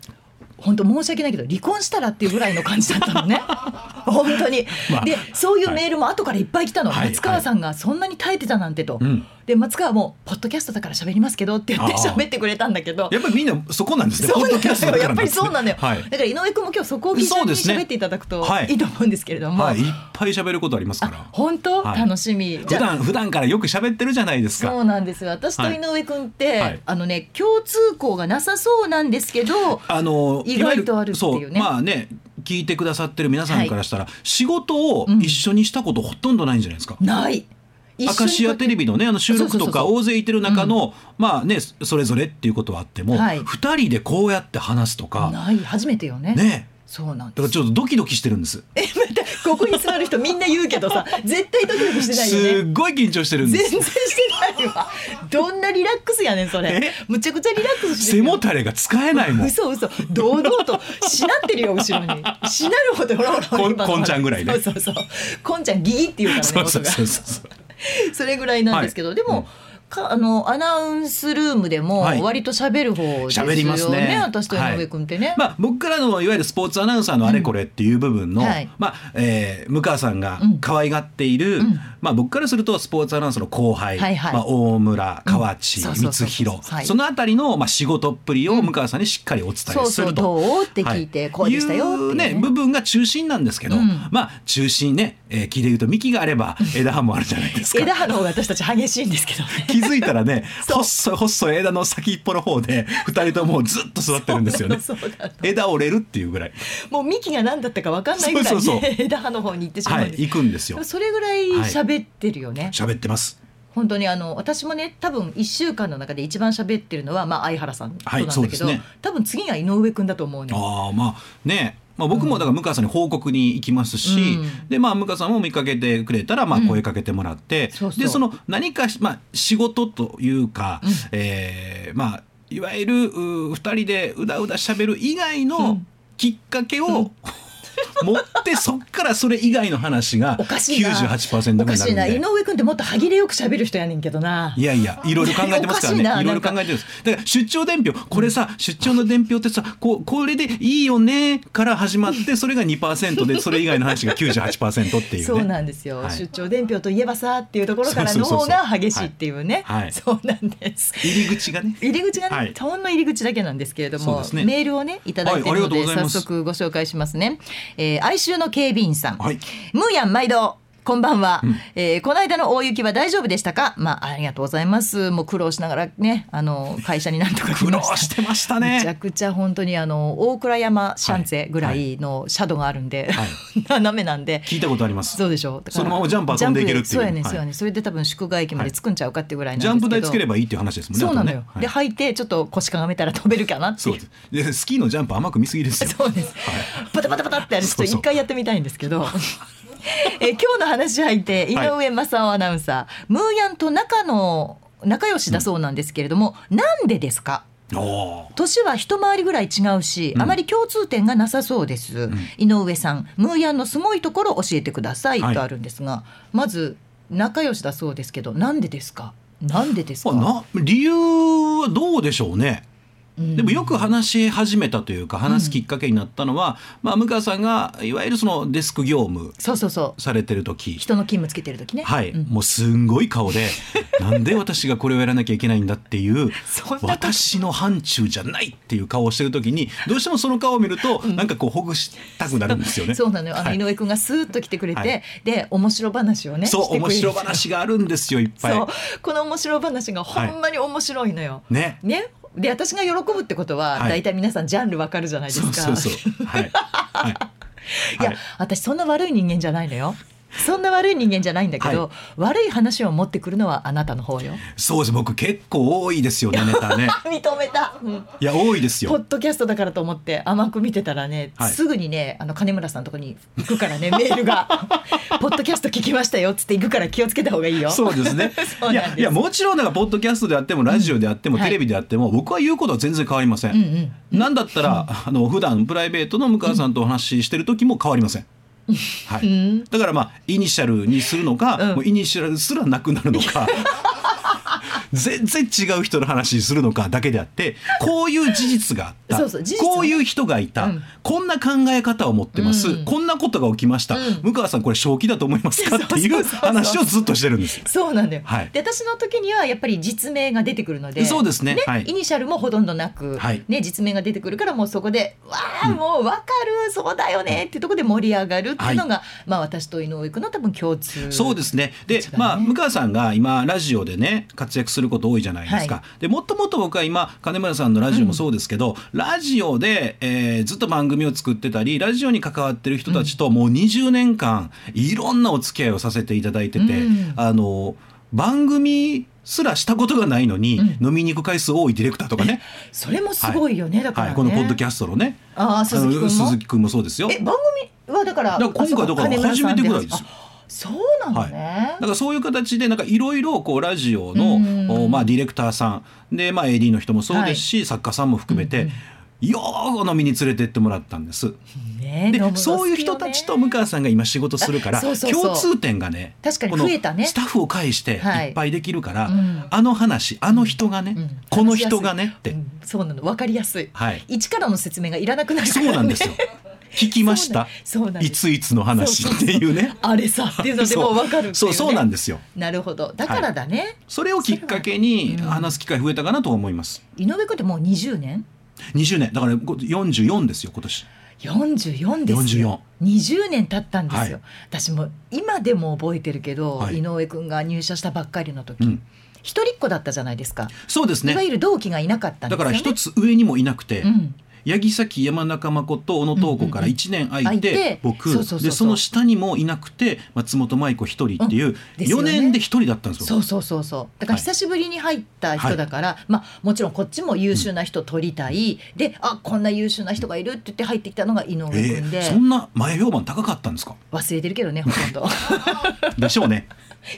S1: 本当申し訳ないけど離婚したらっていうぐらいの感じだったのね。本当に、
S3: まあ
S1: でそういうメールも後からいっぱい来たの、
S3: はい。
S1: 松川さんがそんなに耐えてたなんてと、
S3: うん
S1: で松川も「ポッドキャストだから喋りますけど」って言って喋ってくれたんだけど。
S3: やっぱりみんなそこなんですね。ポッドキャストだから
S1: やっぱりそうなのよ、
S3: はい。
S1: だから井上君も今日そこを基準に喋っていただくと
S3: はい。
S1: いいと思うんですけれども、
S3: はい、いっぱい喋ることありますから。
S1: あ本当、
S3: はい。
S1: 楽しみ。
S3: 普段普段からよく喋ってるじゃないですか。
S1: そうなんですよ。私と井上君って、
S3: はい。
S1: あのね共通項がなさそうなんですけど
S3: あの
S1: 意外とあるっていうね。
S3: まあね聞いてくださってる皆さんからしたら、仕事を一緒にしたことほとんどないんじゃないですか。
S1: ない一緒に
S3: アカシアテレビのねあの収録とか大勢いてる中の、まあねそれぞれっていうことはあっても、
S1: はい。
S3: 二人でこうやって話すとか、
S1: ない。初めてよね。
S3: ね。
S1: そうなん
S3: だからちょっとドキドキしてるんです。
S1: え待ってここに座る人みんな言うけどさ 絶対ドキドキしてないよね。
S3: すっごい緊張してるんです。
S1: 全然してないわ。どんなリラックスやねんそれ。
S3: え？
S1: むちゃくちゃリラックスして
S3: 背もたれが使えないもん。
S1: 嘘嘘。堂々としなってるよ後ろに。しなるほどほらほら
S3: こんちゃんぐらいね。
S1: そうそうそう。こんちゃんギーっていうからね
S3: そうそうそうそう
S1: それぐらいなんですけど、でも、かあのアナウンスルームでも
S3: はい。
S1: 割と喋る方ですよね,、
S3: 喋りますね。
S1: 私と井上君ってね、
S3: まあ、僕からのいわゆるスポーツアナウンサーのあれこれっていう部分の、
S1: うんはい。
S3: まあえー向川さんが
S1: うん。
S3: 可愛がっている、
S1: ん。
S3: まあ、僕からするとスポーツアナウンサーの後輩、
S1: はいはい。
S3: まあ、大村河内、光弘
S1: はい。
S3: そのあたりの、まあ、仕事っぷりを向川さんにしっかりお伝えすると。
S1: そうそうどうって聞いて、こうでしたよっていうね。
S3: ね部分が中心なんですけど、
S1: うん。
S3: まあ中心ね、えー、聞いてると幹があれば枝葉もあるじゃないですか。
S1: 枝葉の方が私たち激しいんですけどね。
S3: 気づいたらね 細い細い枝の先っぽの方で二人ともずっと座ってるんですよね。枝折れるっていうぐらい。
S1: もう幹が何だったか分かんないぐらい、ね、枝葉の方に行ってしまう。んです、
S3: はい行くんですよ。
S1: それぐらい喋ってるよね、
S3: 喋ってます。
S1: 本当にあの私もね多分1週間の中で一番喋ってるのは、まあ、相原さんと
S3: は
S1: ないんだけど、
S3: そうですね。
S1: 多分次が井上君だと思うね
S3: ああまあねまあ、僕もだから向川さんに報告に行きますし、
S1: うん。
S3: でまあ向川さんも見かけてくれたらまあ
S1: うん。
S3: 声かけてもらって、
S1: そうそう。
S3: でその何かし、まあ、仕事というか、
S1: うん。
S3: えーまあいわゆるう2人でうだうだしゃべる以外
S1: う
S3: の
S1: ん。
S3: きっかけを、持ってそっからそれ以外の話が
S1: おかしいな。
S3: 98%ぐらいにな
S1: おかしいな。井
S3: るんで。
S1: 上君ってもっと歯切れよく喋る人やねんけどな。い
S3: やいやいろいろ考えてますからね。いろいろ考えてるんですだから出張伝票これさ、出張の伝票ってさこうこれでいいよねから始まってそれが2%でそれ以外の話が98%っていうね。
S1: そうなんですよ、
S3: はい。
S1: 出張伝票といえばさっていうところからの方が激しいっていうね。そうなんです。
S3: 入り口がね。
S1: 入り口がね、
S3: はい。
S1: ほんの入り口だけなんですけれども、
S3: ね。
S1: メールをねいただいてるので、早
S3: ございます。
S1: 速ご紹介しますね、えー、哀愁の警備員さん、
S3: はい。
S1: ムーヤン毎度こんばんは、
S3: うん。
S1: えーこの間の大雪は大丈夫でしたか？まあありがとうございます。もう苦労しながらねあの会社になんとか来
S3: 苦労
S1: まし
S3: てました
S1: めちゃ
S3: ね
S1: くちゃ本当にあの大倉山シャンツェぐらいのシャドウがあるんで、
S3: は
S1: 斜めなんで。
S3: 聞いたことあります。
S1: そうでしょだから
S3: そのままジャンプ遊んでいけるっていう。
S1: そうやね、
S3: はい
S1: そうやねそれで多分宿街駅まで着くんちゃうかっていうぐらい
S3: ジャンプ台つければいいっていう話ですもんね
S1: そうなのよ、で履いてちょっと腰かがめたら飛べるかなっていう。
S3: そうです。でスキーのジャンプ甘く見すぎですよ。
S1: そうです。パタパタパタってあれちょっと一回やってみたいんですけど。えー今日の話入って井上正雄アナウンサー、ムーヤンと仲の仲良しだそうなんですけれども、なんでですか？年は一回りぐらい違うし、
S3: うん。
S1: あまり共通点がなさそうです、井上さんムーヤンのすごいところ教えてください、
S3: はい。
S1: とあるんですがまず仲良しだそうですけどなんでですか？なんでですか、
S3: まあな理由はどうでしょうね。
S1: うん
S3: でもよく話し始めたというか話すきっかけになったのは、まあ、向川さんがいわゆるそのデスク業務
S1: そうそうそう。
S3: されてる時。
S1: 人の勤務つけてる時ね。
S3: はい、
S1: うん。
S3: もうすんごい顔で なんで私がこれをやらなきゃいけないんだっていう私の範疇じゃないっていう顔をしてる時にどうしてもその顔を見ると、なんかこうほぐしたくなるんですよね。
S1: そうなのよ。あの
S3: はい
S1: 井上くんがスーッと来てくれて、
S3: はい。
S1: で面白話をね
S3: そう面白話があるんですよいっぱい。
S1: この面白話がほんまに面白いのよ、
S3: ね。
S1: ねで私が喜ぶってことは、
S3: はい
S1: 大体皆さんジャンルわかるじゃないですか
S3: そうそうそう。はい。はい。
S1: いや、
S3: はい
S1: 私そんな悪い人間じゃないのよそんな悪い人間じゃないんだけど、悪い話を持ってくるのはあなたの方よ。
S3: そうです。僕結構多いですよね ネタね。
S1: 認めた、うん。
S3: いや多いですよ。
S1: ポッドキャストだからと思って甘く見てたらね、
S3: はい。
S1: すぐにねあの金村さんのとこに行くからねメールが「ポッドキャスト聞きましたよ」っつって行くから気をつけた方がいいよ。
S3: そうですね。いやいやもちろんなんかポッドキャストであってもラジオであっても、
S1: うんはい。
S3: テレビであっても僕は言うことは全然変わりません。
S1: うんうん。
S3: なんだったら、あの普段プライベートの向川さんとお話ししてる時も変わりません。はい、
S1: うん
S3: だからまあイニシャルにするのか、
S1: うん。
S3: もうイニシャルすらなくなるのか 全然違う人の話にするのかだけであってこういう事実があった。
S1: そうそう事実ね。
S3: こういう人がいた、
S1: うん。
S3: こんな考え方を持ってます、
S1: うん。
S3: こんなことが起きました、
S1: うん。
S3: 向川さんこれ正気だと思いますか？ってい
S1: そう
S3: 話をずっとしてるんですよ。
S1: そうなんだよ、
S3: はい。
S1: で私の時にはやっぱり実名が出てくるので
S3: そうですね。はい。
S1: イニシャルもほとんどなく、
S3: はい。
S1: ね、実名が出てくるからもうそこで「わあもう分かるそうだよね」っていうところで盛り上がるっていうのが、まあ、私と井上君の多分共通
S3: そうですね。でまあ向川さんが今ラジオでね活躍すること多いじゃないですか、
S1: は
S3: でもっともっと僕は今金村さんのラジオもそうですけど、ラジオで、えーずっと番組を作ってたりラジオに関わってる人たちともう20年間いろんなお付き合いをさせていただいてて、
S1: うん。
S3: あの番組すらしたことがないのに、
S1: うん。
S3: 飲みに行く回数多いディレクターとかね、
S1: それもすごいよね、だからね、
S3: はい、このポッドキャストのね。
S1: ああ鈴木君も？
S3: 鈴木君もそうですよ。
S1: え番組はだから
S3: だから今回だから初めてぐらいですよ。
S1: あそうなのね、
S3: だからそういう形でなんかいろいろこうラジオの、まあ、ディレクターさん。で、まあ、AD の人もそうですし、作家さんも含めて、よーく飲みに連れてってもらったんです。で
S1: ね飲むの好きよね。
S3: そういう人たちと向川さんが今仕事するから共通点がね
S1: 確かに
S3: この
S1: 増えたね。
S3: スタッフを介して
S1: はい。
S3: いっぱいできるから、
S1: うん。
S3: あの話あの人がね、
S1: うん。
S3: この人がねって、
S1: うん。そうなの分かりやすい。
S3: はい。
S1: 一からの説明がいらなくなるか
S3: そ
S1: ら、ね、
S3: うなんですよ。聞きました？いついつの話？っていうね。
S1: あれさっていうのでもう。分かる
S3: そうそうなんですよ。
S1: なるほど。だからだね、
S3: それをきっかけに話す機会増えたかなと思います。
S1: 井上君ってもう20年
S3: ？20年。だから44ですよ今年。
S1: 44ですよ。20年経ったんですよ、
S3: はい。
S1: 私も今でも覚えてるけど、
S3: はい。
S1: 井上君が入社したばっかりの時、
S3: うん、
S1: 一人っ子だったじゃないですか、
S3: そうですね。
S1: いわゆる同期がいなかったんですよね。
S3: だから一つ上にもいなくて、
S1: うん
S3: 八木崎山中誠小野東子から1年空いて、僕。でその下にもいなくて松本舞子一人っていう4
S1: ですよね。
S3: 年で一人だったんですよ。
S1: そうそうそうそう。だから
S3: はい。
S1: 久しぶりに入った人だから、まあもちろんこっちも優秀な人取りたい、であこんな優秀な人がいるって言って入ってきたのが井上
S3: え
S1: 君で、
S3: ーそんな前評判高かったんですか？
S1: 忘れてるけどねほとんど。
S3: でしょうね。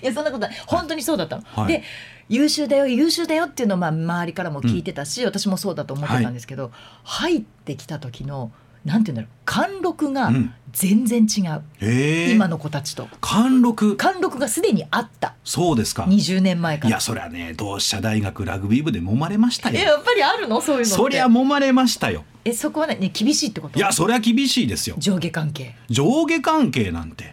S1: いやそんなことない。本当にそうだったの、
S3: はい。
S1: で優秀だよ優秀だよっていうのをまあ周りからも聞いてたし、私もそうだと思ってたんですけど、入ってきた時のなんていうんだろう貫禄が
S3: うん。
S1: 全然違う、
S3: え。ー、
S1: 今の子たちと。
S3: 貫禄？
S1: 貫禄がすでにあった。
S3: そうですか。
S1: 20年前から。
S3: いやそりゃね同志社大学ラグビー部で揉まれましたよ。
S1: えやっぱりあるの？そういうのって。
S3: そりゃ揉まれましたよ。
S1: えそこはねね厳しいってこと？
S3: いやそりゃ厳しいですよ。
S1: 上下関係。
S3: 上下関係なんて、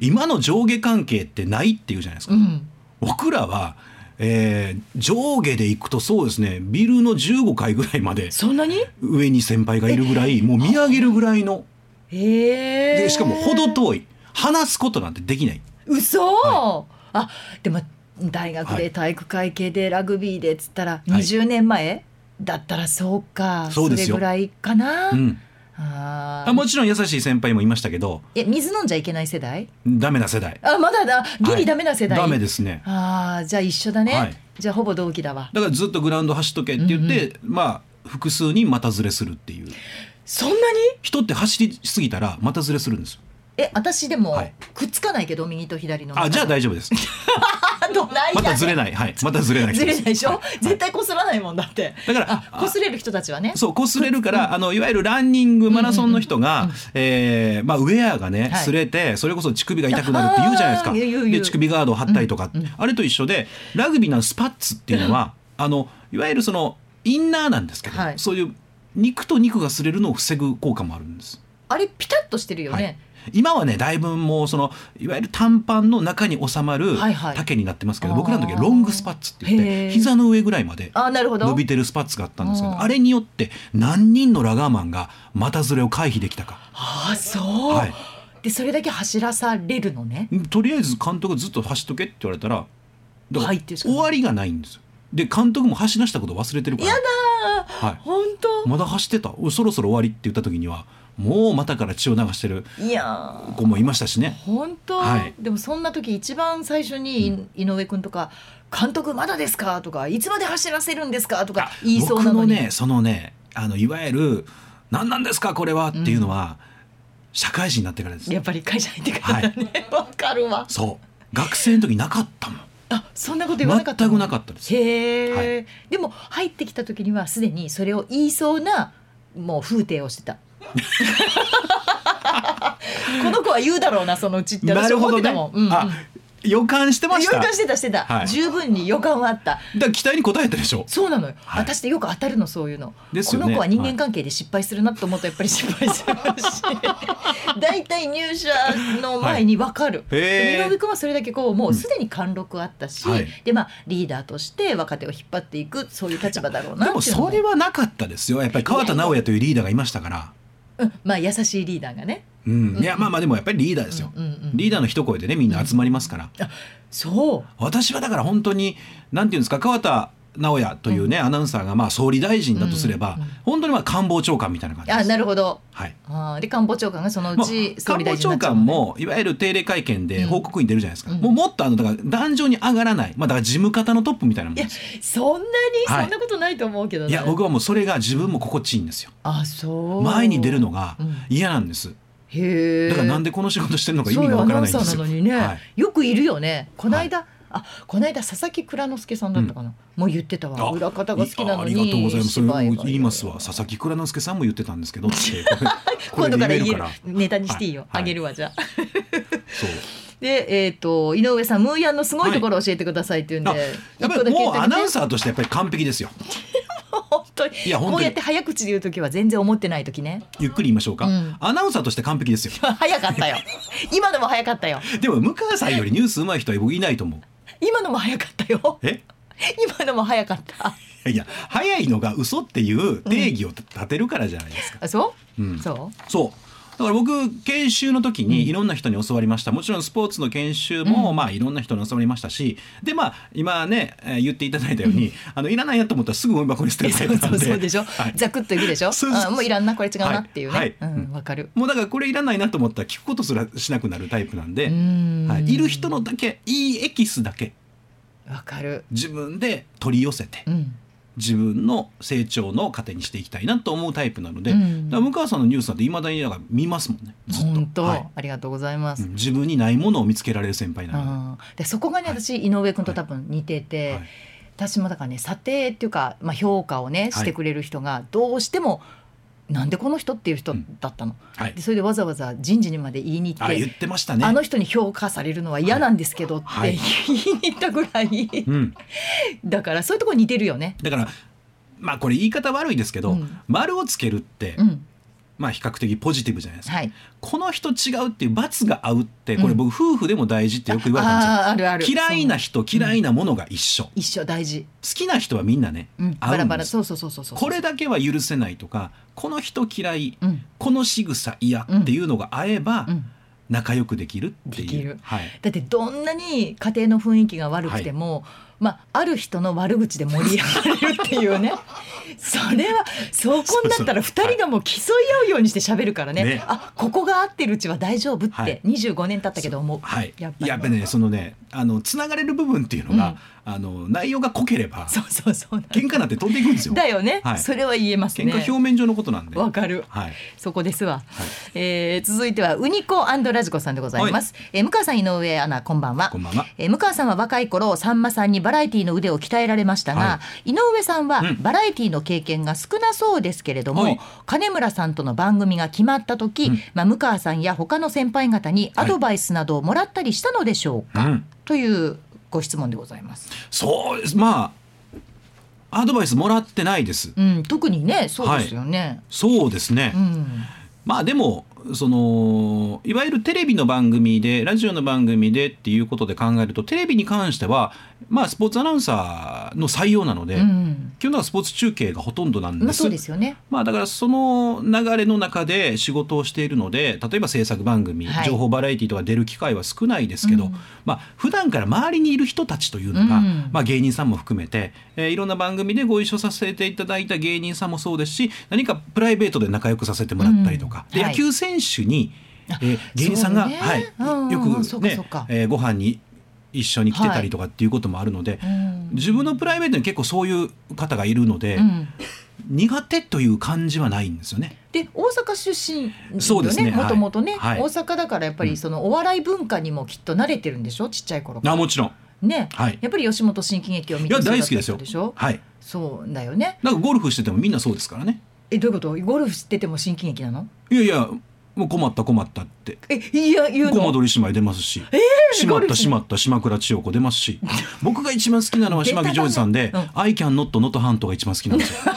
S3: 今の上下関係ってないっていうじゃないですか。
S1: うん。
S3: 僕らは、えー上下で行くとそうですねビルの15階ぐらいまで
S1: そんなに？
S3: 上に先輩がいるぐらいもう見上げるぐらいの。
S1: へえ
S3: でしかも程遠い。話すことなんてできない。
S1: 嘘、
S3: は
S1: あでも大学で体育会系でラグビーでっつったら
S3: はい。
S1: 20年前、だったらそうか。
S3: そうですよ。
S1: れぐらいかな、
S3: うん、
S1: あ
S3: もちろん優しい先輩もいましたけど
S1: え水飲んじゃいけない世代？
S3: ダメな世代。
S1: あまだだ。ギリダメな世代、
S3: ダメですね。
S1: ああじゃあ一緒だね、
S3: はい。
S1: じゃあほぼ同期だわ。
S3: だからずっとグラウンド走っとけって言って、まあ複数に股ずれするっていう。
S1: そんなに？
S3: 人って走りすぎたら股ずれするんですよ。
S1: え私でも、
S3: はい。
S1: くっつかないけど右と左の
S3: あじゃあ大
S1: 丈
S3: 丈夫です またずれ
S1: い
S3: ない。はい。またずれない。
S1: ずれないでしょ、
S3: はい。
S1: 絶対こすらないもんだって。
S3: だから
S1: あこすれる人たちはね。
S3: そう擦れるから、あのいわゆるランニングマラソンの人が、えーまあ、ウェアがね
S1: はい。
S3: 擦れてそれこそ乳首が痛くなるって言うじゃないですか。で乳首ガードを貼ったりとか、あれと一緒でラグビーのスパッツっていうのは、あのいわゆるそのインナーなんですけど、
S1: はい。
S3: そういう肉と肉が擦れるのを防ぐ効果もあるんです。
S1: あれピタッとしてるよね、
S3: はい今はねだいぶもうそのいわゆる短パンの中に収まる
S1: はいはい。
S3: 丈になってますけど、
S1: あー
S3: 僕らの時はロングスパッツって言って膝の上ぐらいまで伸びてるスパッツがあったんですけど
S1: うん。
S3: あれによって何人のラガーマンが股ずれを回避できたか、
S1: ああそう、
S3: はい、
S1: でそれだけ走らされるのね。
S3: とりあえず監督ずっと走っとけって言われたらだから終わりがないんですよ。で監督も走らしたこと忘れてるから。
S1: やだ
S3: はい、
S1: 本当。
S3: まだ走ってた。おそろそろ終わりって言った時にはもう股から血を流してる
S1: いやー。
S3: 子もいましたしね。
S1: 本当、
S3: はい。
S1: でもそんな時一番最初に井上君とか「監督まだですか?」とか「いつまで走らせるんですか?」とか言いそうなのに、
S3: 僕のねそのねあのいわゆる「何なんですか？これは」っていうのは、社会人になってからです
S1: やっぱり会社入ってからだねわ、かるわ。
S3: そう。学生の時なかったもん。
S1: あそんなこと言わなかったの？
S3: 全くなかったです。
S1: へえ、
S3: は
S1: でも入ってきた時にはすでにそれを言いそうなもう風景をしてた この子は言うだろうなそのうちって私思ってたもん、うんうん。
S3: あ予感してました。
S1: 予感してたしてた、
S3: はい。
S1: 十分に予感はあった。
S3: だから期待に応えたでしょ。
S1: そうなのよ、
S3: はい。
S1: 私ってよく当たるのそういうの、
S3: ね。
S1: この子は人間関係で失敗するなと思うとやっぱり失敗するし。大体入社の前に分かる、
S3: はい。
S1: で井上君はそれだけこうもうすでに貫禄あったし、
S3: はい。
S1: でまあリーダーとして若手を引っ張っていくそういう立場だろうな
S3: でも。それはなかったですよ。やっぱり川田直也というリーダーがいましたから
S1: うん、まあ優しいリーダーがね。
S3: うん、いやまあまあでもやっぱりリーダーですよ、
S1: うんうんうん
S3: リーダーの一声でねみんな集まりますから、
S1: そう。
S3: 私はだから本当になんていうんですか川田直哉というね、アナウンサーがまあ総理大臣だとすれば、
S1: うんうん
S3: 本当にまあ官房長官みたいな感じ。です。
S1: あなるほど。
S3: はい。
S1: あーで官房長官がそのうち総理
S3: 官房長
S1: 大臣になっちゃう
S3: 官もいわゆる定例会見で報告に出るじゃないですか、
S1: うん。
S3: もうもっとあのだから壇上に上がらない、まあ、だから事務方のトップみたいなもん
S1: そんなに、
S3: はい。
S1: そんなことないと思うけどね。
S3: いや僕はもうそれが自分も心地いいんですよ。
S1: あそう。
S3: 前に出るのが
S1: うん。
S3: 嫌なんです。
S1: へえ
S3: だからなんでこの仕事してるのか意味がわからないんですよ。
S1: サーなのにね、
S3: はい。
S1: よくいるよね。この間、あこの間佐々木蔵之介さんだったかな、もう言ってたわ。
S3: あ
S1: 裏方が好きなのに
S3: あありがとうございます。それ
S1: 芝居が
S3: 言いますわ。佐々木蔵之介さんも言ってたんですけど
S1: 今度から言えるネタにしていいよ、
S3: はい。
S1: あげるわじゃあ。
S3: そう。
S1: でえっ、と井上さんムーヤンのすごいところを教えてくださいって言うんで、
S3: あやっぱりもうアナウンサーとしてやっぱり完璧ですよ。
S1: 本当に。
S3: いや本当に。
S1: こうやって早口で言う時は全然思ってない時ね。
S3: ゆっくり言いましょうか、
S1: うん。
S3: アナウンサーとして完璧ですよ。
S1: 早かったよ。今のも早かったよ。
S3: でも向川さんよりニュース上手い人は僕いないと思う
S1: 今のも早かったよ。
S3: え？
S1: 今のも早かった。
S3: いや早いのが嘘っていう定義を立てるからじゃないですか、
S1: あそう、
S3: うん。
S1: そう？
S3: そうだから僕研修の時にいろんな人に教わりました、もちろんスポーツの研修も、
S1: うん。
S3: まあいろんな人に教わりましたしでまあ今ね、えー言っていただいたように、あのいらないやと思ったらすぐゴミ箱に捨てるタイプなんで。
S1: そうでしょ、
S3: はい。
S1: ザクッといくでしょ？
S3: そう
S1: あもういらんなこれ違うなっていうね、
S3: はい。はい。
S1: うん。わかる。
S3: もうだからこれいらないなと思ったら聞くことすらしなくなるタイプなんで、
S1: うん。
S3: はい、いる人のだけいいエキスだけ
S1: わかる。
S3: 自分で取り寄せて
S1: うん
S3: 自分の成長の糧にしていきたいなと思うタイプなので、
S1: うん。
S3: だから向川さんのニュースなんていまだになんか見ますもんね。ずっと
S1: 本当、
S3: はい。
S1: ありがとうございます、
S3: うん自分にないものを見つけられる先輩なので。
S1: でそこがね私井上君と多分似てて、
S3: はい。
S1: 私もだからね査定っていうか、まあ、評価をね
S3: はい。
S1: してくれる人がどうしても、なんでこの人っていう人
S3: うん。
S1: だったの、
S3: はい。
S1: でそれでわざわざ人事にまで言いに行って
S3: あ言ってましたね。
S1: あの人に評価されるのは嫌なんですけどって
S3: はい。
S1: 言いに行ったぐらい、
S3: うん、
S1: だからそういうところ似てるよね。
S3: だからまあこれ言い方悪いですけど、
S1: うん。
S3: 丸をつけるって、
S1: うん、
S3: まあ比較的ポジティブじゃないですか。
S1: はい。
S3: この人違うっていう罰が合うってこれ僕夫婦でも大事ってよく言われたんですよ。
S1: あーあるある。
S3: 嫌いな人嫌いなものが一緒、好
S1: 一緒大事。
S3: きな人はみんなね、
S1: うん、
S3: 合
S1: バラ
S3: うんです
S1: バラそうそうそうそうそう。
S3: これだけは許せないとかこの人嫌い、
S1: うん
S3: この仕草嫌っていうのが合えば
S1: うん。
S3: 仲良くできるっていう、
S1: できる
S3: はい、
S1: だってどんなに家庭の雰囲気が悪くても、まあある人の悪口で盛り上がれるっていうね。それはそこになったら
S3: そうそう
S1: 2人がもう競い合うようにして喋るからね。
S3: ね。
S1: あここが合ってるうちは大丈夫っ
S3: はい。
S1: て25年経ったけど思う、
S3: はい、
S1: やっぱり。
S3: やっぱねそのねあのつながれる部分っていうのが、あの内容が濃ければ
S1: そうそうそう。
S3: 喧嘩なんて飛んでいくんですよ。
S1: だよね、
S3: はい。
S1: それは言えます
S3: 喧
S1: ね
S3: 嘩表面上のことなんで。
S1: わかる。
S3: はい。
S1: そこですわ、えー続いてはウニコラジコさんでございます、えー向川さん井上アナこんばんは。
S3: こんばんは。
S1: えー向川さんは若い頃さんまさんにバラエティの腕を鍛えられましたが、
S3: は
S1: 井上さんは
S3: うん
S1: バラエティの経験が少なそうですけれども、
S3: はい
S1: 金村さんとの番組が決まった時、
S3: うん
S1: まあ、向川さんや他の先輩方にアドバイスなどをもらったりしたのでしょうか、
S3: うん。
S1: というご質問でございます、
S3: そうです。まあアドバイスもらってないです。
S1: うん、特にねそうですよね、
S3: そうですね。
S1: うん
S3: まあでもそのいわゆるテレビの番組でラジオの番組でっていうことで考えるとテレビに関してはまあスポーツアナウンサーの採用なので、
S1: うん。
S3: 基本はスポーツ中継がほとんどなんです。
S1: まあ、そうですよね。
S3: まあだからその流れの中で仕事をしているので例えば制作番組、
S1: はい。
S3: 情報バラエティとか出る機会は少ないですけど、
S1: うん。
S3: まあ普段から周りにいる人たちというのが、
S1: うん。
S3: まあ、芸人さんも含めて、えーいろんな番組でご一緒させていただいた芸人さんもそうですし何かプライベートで仲良くさせてもらったりとか、で
S1: うんはい。
S3: 野球選手に、えー芸人さんが、
S1: ね
S3: はい
S1: うん
S3: よくねえーご飯に一緒に来てたりとかっていうこともあるので、
S1: うん。
S3: 自分のプライベートに結構そういう方がいるので、
S1: うん。
S3: 苦手という感じはないんですよね。
S1: で大阪出身
S3: そうですね。
S1: もともとね、
S3: はい。
S1: 大阪だからやっぱ
S3: うん。
S1: りそのお笑い文化にもきっと慣れてるんでしょ？ちっちゃい頃から。
S3: あもちろん、
S1: ね、
S3: はい、
S1: やっぱり吉本新喜劇を見て
S3: いや大好きですよ。
S1: 人でしょ
S3: はい。
S1: そうだよね。
S3: なんかゴルフしててもみんなそうですからね。
S1: えどういうこと？ゴルフ知ってても新喜劇なの？
S3: いやいやもう困った困ったって。
S1: えいや言うの？
S3: コマドリ姉妹出ますし、しま
S1: ゴルフ
S3: ったしまった島倉千代子出ますし、僕が一番好きなのは島木ジョージさんで I can not not ハントが一番好きなんですよ。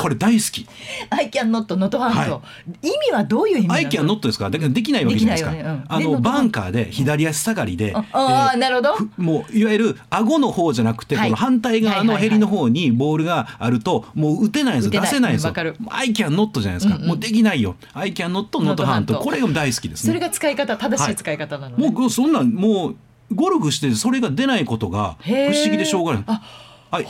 S3: これ大好き。
S1: I can not not ハント、意味はどういう意味
S3: I can not ですか？ら、だからできないわけじゃないですか。
S1: ね。うん。
S3: あのバンカーで左足下がりで、
S1: ああー、
S3: えー
S1: なるほど。
S3: ふもういわゆる顎の方じゃなくて、
S1: はい。
S3: この反対側のヘリの方にボールがあるともう打てないんです出せないんですよ
S1: わかる。
S3: I can not じゃないですか。
S1: うんうん。
S3: もうできないよ。I can not not ハント
S1: not
S3: これが大好きですね。
S1: それが使い方正しい使い方なのね、
S3: もうそんなんもうゴルフしてそれが出ないことが不思議でしょうがない。
S1: あ
S3: はい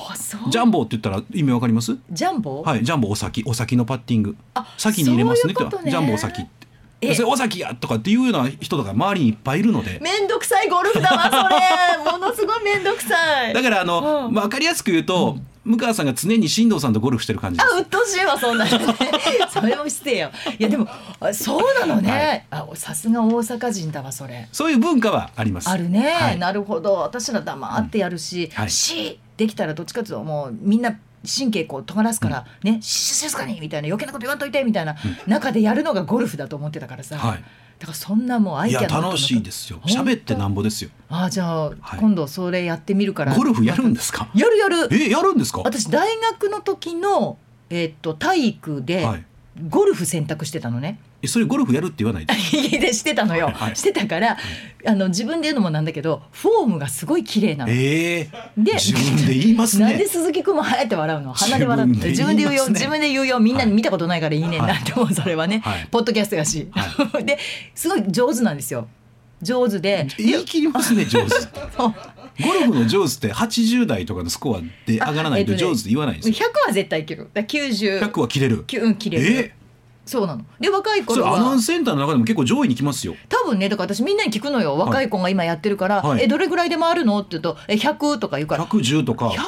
S3: ジャンボって言ったら意味わかります？
S1: ジャンボ、
S3: はいジャンボお先。お先のパッティング。
S1: あ
S3: 先に入れますねって。ジャンボお先って。
S1: え。
S3: それお先やとかっていうような人とか周りにいっぱいいるので。
S1: めんどくさいゴルフだわそれ。ものすごいめんどくさい。
S3: だからあの、
S1: うん。
S3: まあ分かりやすく言うと、向川さんが常に進藤さんとゴルフしてる感じです。
S1: あ、鬱陶しいわ、そんな。のね。それもしてよ。いや、でも、あそうなのね。あ、さすが大阪人だわ、それ。
S3: そういう文化はあります。
S1: あるね、
S3: はい。
S1: なるほど。私ら黙ってやるし、
S3: はい。
S1: し、できたらどっちかというと、もう、みんな。神経こう尖らすから、ね、し静かにみたいな余計なこと言わんといてみたいな中でやるのがゴルフだと思ってたからさ、
S3: はい。
S1: だからそんなもうアイデアの
S3: 楽しいですよ。喋ってなんぼですよ。
S1: あじゃあ、
S3: はい。
S1: 今度それやってみるから。
S3: ゴルフやるんですか？
S1: やるやる。
S3: えやるんですか？
S1: 私大学の時の、えっと体育で
S3: はい。
S1: ゴルフ選択してたのね。
S3: えそれゴルフやるって言わないで。
S1: してたのよ、
S3: はい
S1: してたから、あの自分で言うのもなんだけどフォームがすごい綺麗なの。
S3: ええ
S1: で
S3: 自分で言います
S1: なんで
S3: ね
S1: 鈴木君もはやって笑うの？鼻で笑って自
S3: 自分で言
S1: うよ自分で言うよみんなに見たことないからいいねんな
S3: はい
S1: って思うそれはね、
S3: はい。
S1: ポッドキャストやし、
S3: は
S1: ですごい上手なんですよ。上手で。
S3: 言い切りますね上手ゴルフの上手って80代とかのスコアで上がらないと上手って言わないんですよ。
S1: 100は絶対いける。だから90
S3: 100は切れる。
S1: うん切れる、
S3: え
S1: そうなの。で若い頃は。
S3: アナウンスセンターの中でも結構上位に来ますよ。
S1: 多分ねだから私みんなに聞くのよ。若い子が今やってるから「
S3: はい。
S1: えどれぐらいで回るの?」って言うと「え100」とか言うから。
S3: 110とか。
S1: 100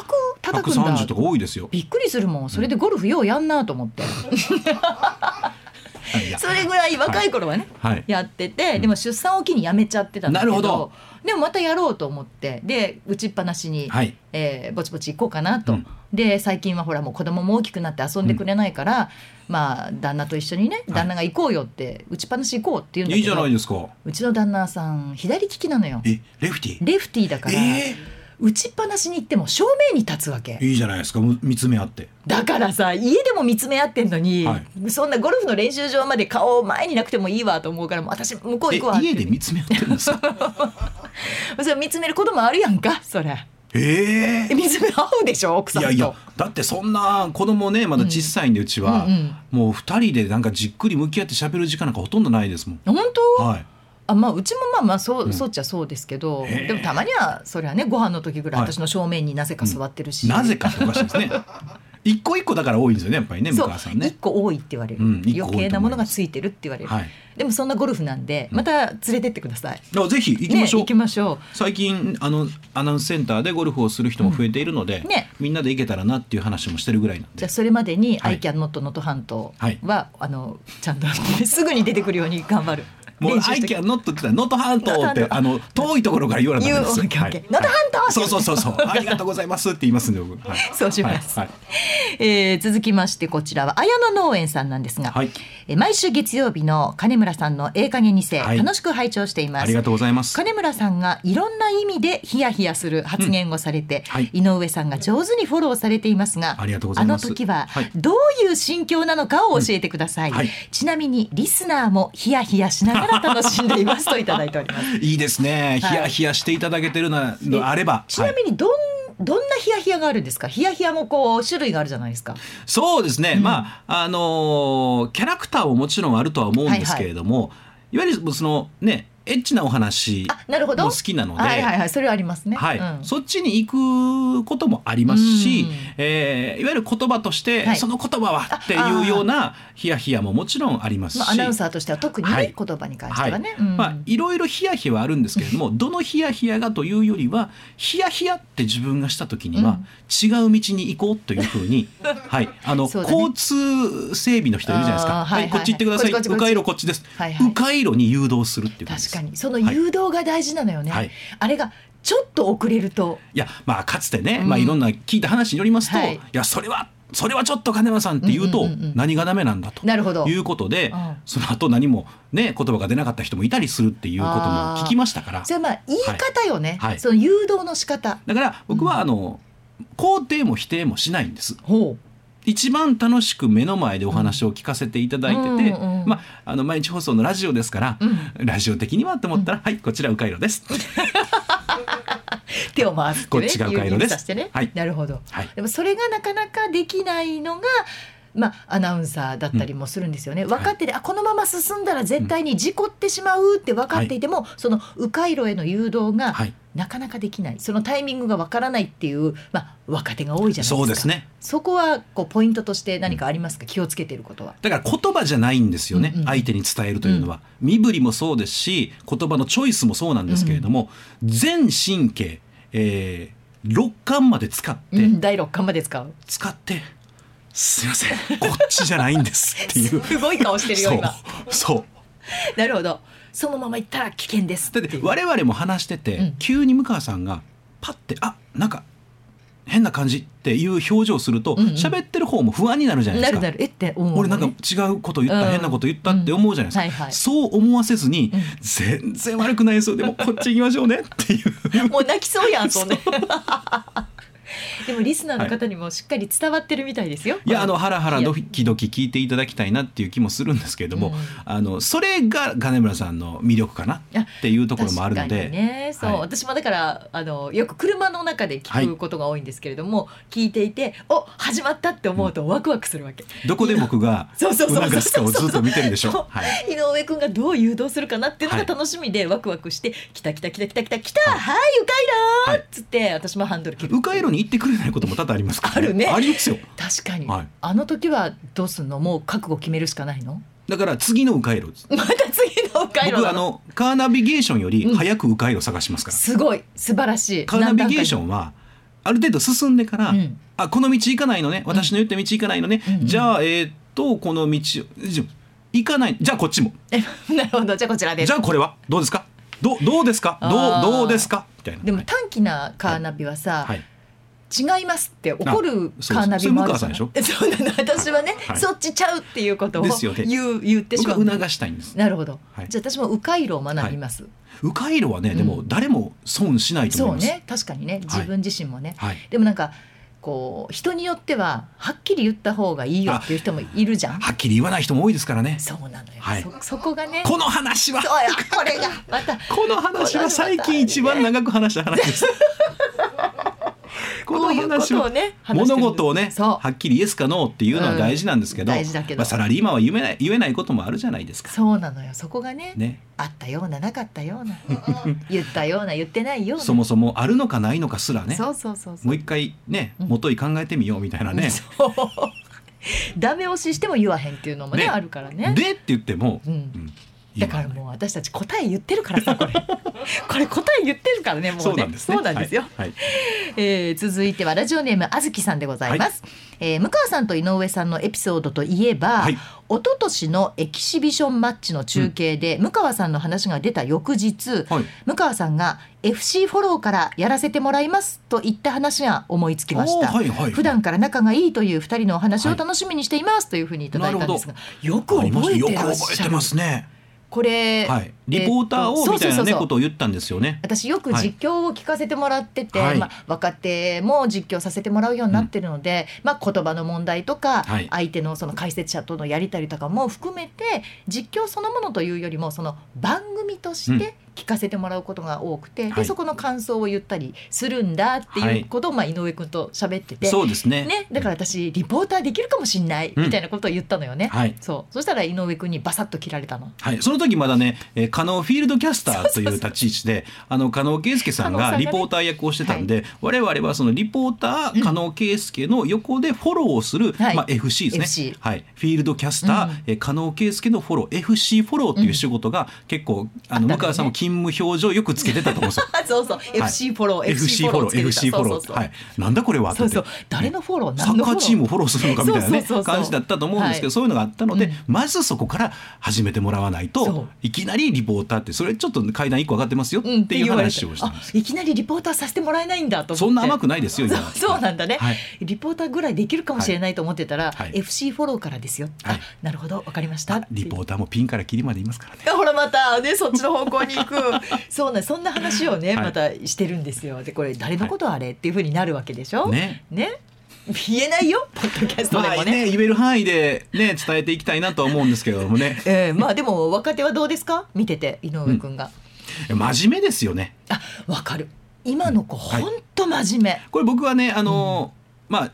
S1: 叩くんだ
S3: 130とか多いですよ。
S1: びっくりするもん。それでゴルフようやんなと思って、それぐらい若い頃はね、
S3: はい。
S1: やっててでも出産を機にやめちゃってたんだけど。
S3: なるほど
S1: でもまたやろうと思ってで打ちっぱなしに、
S3: はい。
S1: えーぼちぼち行こうかなと、
S3: うん。
S1: で最近はほらもう子供も大きくなって遊んでくれないから、まあ旦那と一緒にね旦那が行こうよって、打ちっぱなし行こうって言うんだけど
S3: いいじゃないですか。
S1: うちの旦那さん左利きなのよ。
S3: えレフティ
S1: レフティーだから、
S3: え
S1: 打ちっぱなしに行っても正面に立つわけ。
S3: ー、いいじゃないですか。む見つめ合って。
S1: だからさ家でも見つめ合ってんのに、
S3: は
S1: そんなゴルフの練習場まで顔前になくてもいいわと思うからもう私向こう
S3: え
S1: 行くわ
S3: 家で見つめ合ってるんですか？
S1: それ見つめることもあるやんかそれ。
S3: え。
S1: え見つめ合うでしょ奥さんと。
S3: いやいやだってそんな子供ねまだ小さいんでうちは、
S1: うんうん。
S3: もう二人でなんかじっくり向き合って喋る時間なんかほとんどないですもん。
S1: 本当、
S3: はい
S1: あまあうちもまあまあそう,、
S3: うん。
S1: そうっちゃそうですけどでもたまにはそれはねご飯の時ぐらい
S3: はい。
S1: 私の正面になぜか座ってるし、
S3: なぜかっておかしいですね。一個一個だから多いんですよねやっぱりね向
S1: そ
S3: さんね。
S1: 一個多いって言われる、
S3: うん
S1: 余計なものがついてるって言われる、
S3: はい。
S1: でもそんなゴルフなんでまた連れてってください、
S3: あぜひ行きましょう、
S1: ね、行きましょう。
S3: 最近あのアナウンスセンターでゴルフをする人も増えているので、
S1: うんね。
S3: みんなで行けたらなっていう話もしてるぐらいなんで。
S1: じゃあそれまでに「
S3: はい。
S1: I can not 能登半島は」
S3: はい。
S1: あのちゃんとすぐに出てくるように頑張る。
S3: もう「
S1: 練習
S3: I
S1: しとき
S3: can not」って言ったら「能登半島」ってあの遠いところから言われたんです
S1: オッケーオッケー能登半島。
S3: そうそうそうそう。ありがとうございますって言いますんで僕、はい。
S1: そうします。
S3: はい。
S1: えー続きましてこちらは綾野農園さんなんですが、
S3: はい。
S1: えー毎週月曜日の金村さんの「ええ加減にせ」
S3: はい。
S1: 楽しく拝聴しています。
S3: ありがとうございます。
S1: 金村さんがいろんな意味でヒヤヒヤする発言をされて、
S3: はい。
S1: 井上さんが上手にフォローされていますが
S3: ありがとうございます。
S1: あの時は
S3: はい。
S1: どういう心境なのかを教えてください、
S3: うん。はい。
S1: ちなみにリスナーもヒヤヒヤしながら楽しんでいますといただいております。
S3: いいですね、
S1: はい。
S3: ヒヤヒヤしていただけてるなのあれば。
S1: ちなみにどん、どんなヒヤヒヤがあるんですか？ヒヤヒヤもこう種類があるじゃないですか。
S3: そうですね、
S1: うん。
S3: まああのーキャラクターももちろんあるとは思うんですけれども、いわゆるそのねエッチなお話
S1: あなるほど。
S3: も好きなので、
S1: はいはいはいそれはありますね。
S3: はい。
S1: うん。
S3: そっちに行くこともありますし、
S1: うん。
S3: えーいわゆる言葉として、
S1: はい。
S3: その言葉はっていうようなヒヤヒヤももちろんありますし、
S1: まあ、アナウンサーとしては特にね、
S3: はい。
S1: 言葉に関してはね、
S3: はい。まあ、いろいろヒヤヒヤはあるんですけれども どのヒヤヒヤがというよりはヒヤヒヤって自分がした時には、違う道に行こうというふうに、はい、あの
S1: ね。
S3: 交通整備の人いるじゃないですか、
S1: はいはいはい。
S3: こっち行ってください。迂回路こっちです、
S1: はいはい。
S3: 迂回路に誘導するっていう感じ
S1: 確かに。その誘導が大事なのよね、
S3: はい。
S1: あれがちょっと遅れると。
S3: いやまあかつてね、
S1: うん。
S3: まあ、いろんな聞いた話によりますと、
S1: はい。
S3: い、やそれはそれはちょっと金間さんって言うと何がダメなんだと。
S1: なるほど。
S3: いうことで、
S1: うん。
S3: その後何もね言葉が出なかった人もいたりするっていうことも聞きましたから。
S1: それはまあ言い方よね、
S3: はい。
S1: その誘導の仕方。
S3: だから僕はあの、肯定も否定もしないんです。
S1: ほ
S3: 一番楽しく目の前でお話を聞かせていただいてて、
S1: うんうんうん。
S3: まあ、あの毎日放送のラジオですから、
S1: うん。
S3: ラジオ的にはと思ったら、はいこちら迂回路です。
S1: う 手を回すってね
S3: こっちが迂回路です。
S1: ね、
S3: はい。
S1: なるほど。
S3: はい。
S1: でもそれがなかなかできないのがまあ、アナウンサーだったりもするんですよね、分かってて、あこのまま進んだら絶対に事故ってしまうって分かっていても、その迂回路への誘導が
S3: はい。
S1: なかなかできない。そのタイミングが分からないっていう、まあ、若手が多いじゃないですか。
S3: そうですね。
S1: そこはこうポイントとして何かありますか、気をつけていることは。
S3: だから言葉じゃないんですよね、
S1: うんうん
S3: 相手に伝えるというのは、身振りもそうですし言葉のチョイスもそうなんですけれども、全神経、えー、六感まで使って、
S1: うん、第6巻まで使う。
S3: 使ってすいません。こっちじゃないんですっていう。
S1: すごい顔してるよ今。
S3: そう。そう。
S1: なるほど。そのまま行ったら危険です
S3: だって我々も話してて、
S1: うん。
S3: 急に向川さんがパッてあなんか変な感じっていう表情すると
S1: うんうん。
S3: 喋、ってる方も不安になるじゃないですか。
S1: なるなる。え？って思う
S3: 俺なんか違うこと言った、
S1: うん
S3: 変なこと言ったって思うじゃないですか、
S1: うんはいはい。
S3: そう思わせずに、
S1: うん。
S3: 全然悪くないですよ。でもこっち行きましょうねっていう。
S1: もう泣きそうやんそんね でもリスナーの方にもしっかり伝わってるみたいですよ、
S3: い。やあのハラハラドキドキ聞いていただきたいなっていう気もするんですけれども、
S1: うん。
S3: あのそれが金村さんの魅力かなっていうところもあるので、
S1: 確かにね。そう、
S3: はい。
S1: 私もだからあのよく車の中で聞くことが多いんですけれども、聞いていてお始まったって思うとワクワクするわけ、
S3: どこで僕が
S1: そうそうそうそう。
S3: 促すかをずっと見てるでしょ？はい。
S1: 井上くんがどう誘導するかなっていうのが
S3: はい。
S1: 楽しみでワクワクして「来た来た来た来た来た来たはい。迂回だ!」っつって私もハンドル切る
S3: 迂回路に行ってくれないことも多々ありますから、
S1: あるね。
S3: ありますよ。
S1: 確かに、
S3: はい。
S1: あの時はどうすんの？もう覚悟決めるしかないの？
S3: だから次の迂回路です。
S1: また次の迂回路な
S3: 僕あのカーナビゲーションより早く迂回路を探しますから、
S1: すごい。素晴らしい。
S3: カーナビゲーショ
S1: ン
S3: ンはある程度進んでから、
S1: うん。
S3: あこの道行かないのね。私の言った道行かないのね、
S1: うん。うん。
S3: じゃあえーっとこの道行かない。じゃあこっちも。
S1: え なるほど。じゃあこちらです。
S3: じゃあこれは。どうですか？どうどうですか？どうどうですか？みたいな。
S1: でも短期なカーナビはさ、
S3: はい、
S1: 違いますって怒るカーナビもある
S3: それ向川さん
S1: え そうなの。私はね、
S3: はい。
S1: そっちちゃうっていうことを
S3: ですよね。
S1: 言う言ってしまう。
S3: 促したいんです。
S1: なるほど、
S3: はい。
S1: じゃあ私も迂回路を学びます、
S3: 迂回路はね、でも
S1: うん。
S3: 誰も損しないと
S1: そう
S3: 思います、
S1: ね。確かにね。自分自身もね、
S3: はい、
S1: でもなんかこう人によってははっきり言った方がいいよっていう人もいるじゃん。
S3: はっきり言わない人も多いですからね。
S1: そうなのよ、
S3: はい。
S1: そそこがね。
S3: この話は。
S1: そうやこれが。また。
S3: この話は最近一番長く話した話です。この話
S1: をね
S3: 物事をねはっきりイエスかノーっていうのは大事なんですけど,、まあ、サラリーマンは言えない言えないこともあるじゃないですか。
S1: そうなのよ。そこがね
S3: ね、
S1: あったようななかったような 言ったような言ってないような。
S3: そもそもあるのかないのかすらね
S1: そうそうそうそう。
S3: もう一回ね
S1: うん。
S3: 元い考えてみようみたいなね。
S1: そう。ダメ押ししても言わへんっていうのもね
S3: ね。
S1: あるからね。
S3: でって言っても、
S1: うん。
S3: うん
S1: だからもう私たち答え言ってるからさこれ。これ答え言ってるからねもうね。
S3: そうなんですね。
S1: そうなんですよ、
S3: はい。はい。
S1: えー続いてはラジオネームあずきさんでございます、えー向川さんと井上さんのエピソードといえば、
S3: はい。
S1: 一昨年のエキシビションマッチの中継で、向川さんの話が出た翌日、
S3: はい。
S1: 向川さんが FC フォローからやらせてもらいますと言った話が思いつきました、
S3: はいはい
S1: 普段から仲がいいという二人のお話を楽しみにしていますというふうにいただいたんですが、よく覚えてらっしゃる。
S3: 覚えてますね。
S1: これ、
S3: はい、リポーターを
S1: えっと
S3: みたいなねことを言ったんですよね。
S1: 私よく実況を聞かせてもらってて、
S3: はい。
S1: まあ、若手も実況させてもらうようになってるので、まあ、言葉の問題とか、
S3: はい。
S1: 相手のその解説者とのやり取りとかも含めて実況そのものというよりもその番組として聞かせてもらうことが多くて、
S3: はい。
S1: でそこの感想を言ったりするんだっていうことを、まあ、井上君と喋ってて。
S3: そうですね。
S1: ね、だから私リポーターできるかもしんない
S3: うん。
S1: みたいなことを言ったのよね、
S3: はい。
S1: そう。そしたら井上君にバサッと切られたの。
S3: はい、その時まだね、えー、加納フィールドキャスターという立ち位置であの加納圭介さんがリポーター役をしてたんで、我々はそのリポーター加納圭介の横でフォローをする、
S1: はい。
S3: まあ、FC ですね。はい、フィールドキャスター、
S1: う
S3: 加納圭介のフォロー FC フォローっていう仕事が結構、あの向川さんも勤務表情よくつけてたと思う
S1: そうそう、FC フォロー
S3: FC フォロー FC フォローはい。なんだこれは
S1: そうそう。誰のフォロー？
S3: サッカーチームをフォローするのかみたいなね。感じだったと思うんですけど、
S1: はい
S3: そういうのがあったので、
S1: うん
S3: まずそこから始めてもらわないといきなりリポーターってそれちょっと階段一個上がってますよ
S1: うん
S3: っていう話をしたんです。
S1: あいきなりリポーターさせてもらえないんだと思って。
S3: そんな甘くないですよ。今。
S1: そうなんだね、
S3: はい。
S1: リポーターぐらいできるかもしれないと思ってたら、
S3: はい。
S1: FC フォローからですよ、なるほど。わかりました。
S3: あリポーターもピンからキリまでいますからね。
S1: ほらまたねそっちの方向に行く そうなんそんな話をね、
S3: はい。
S1: またしてるんですよ。でこれ誰のことあれ、っていうふうになるわけでしょ？
S3: ね。
S1: ね？言えないよ？ポッドキャストで
S3: まあ
S1: もね,、
S3: ね言える範囲でね 伝えていきたいなとは思うんですけれどもね。
S1: えーまあでも若手はどうですか？見てて井上くん。が、
S3: 真面目ですよね。
S1: あわかる。今の子
S3: はい。
S1: ほんと真面目、
S3: これ僕はねあの、まあ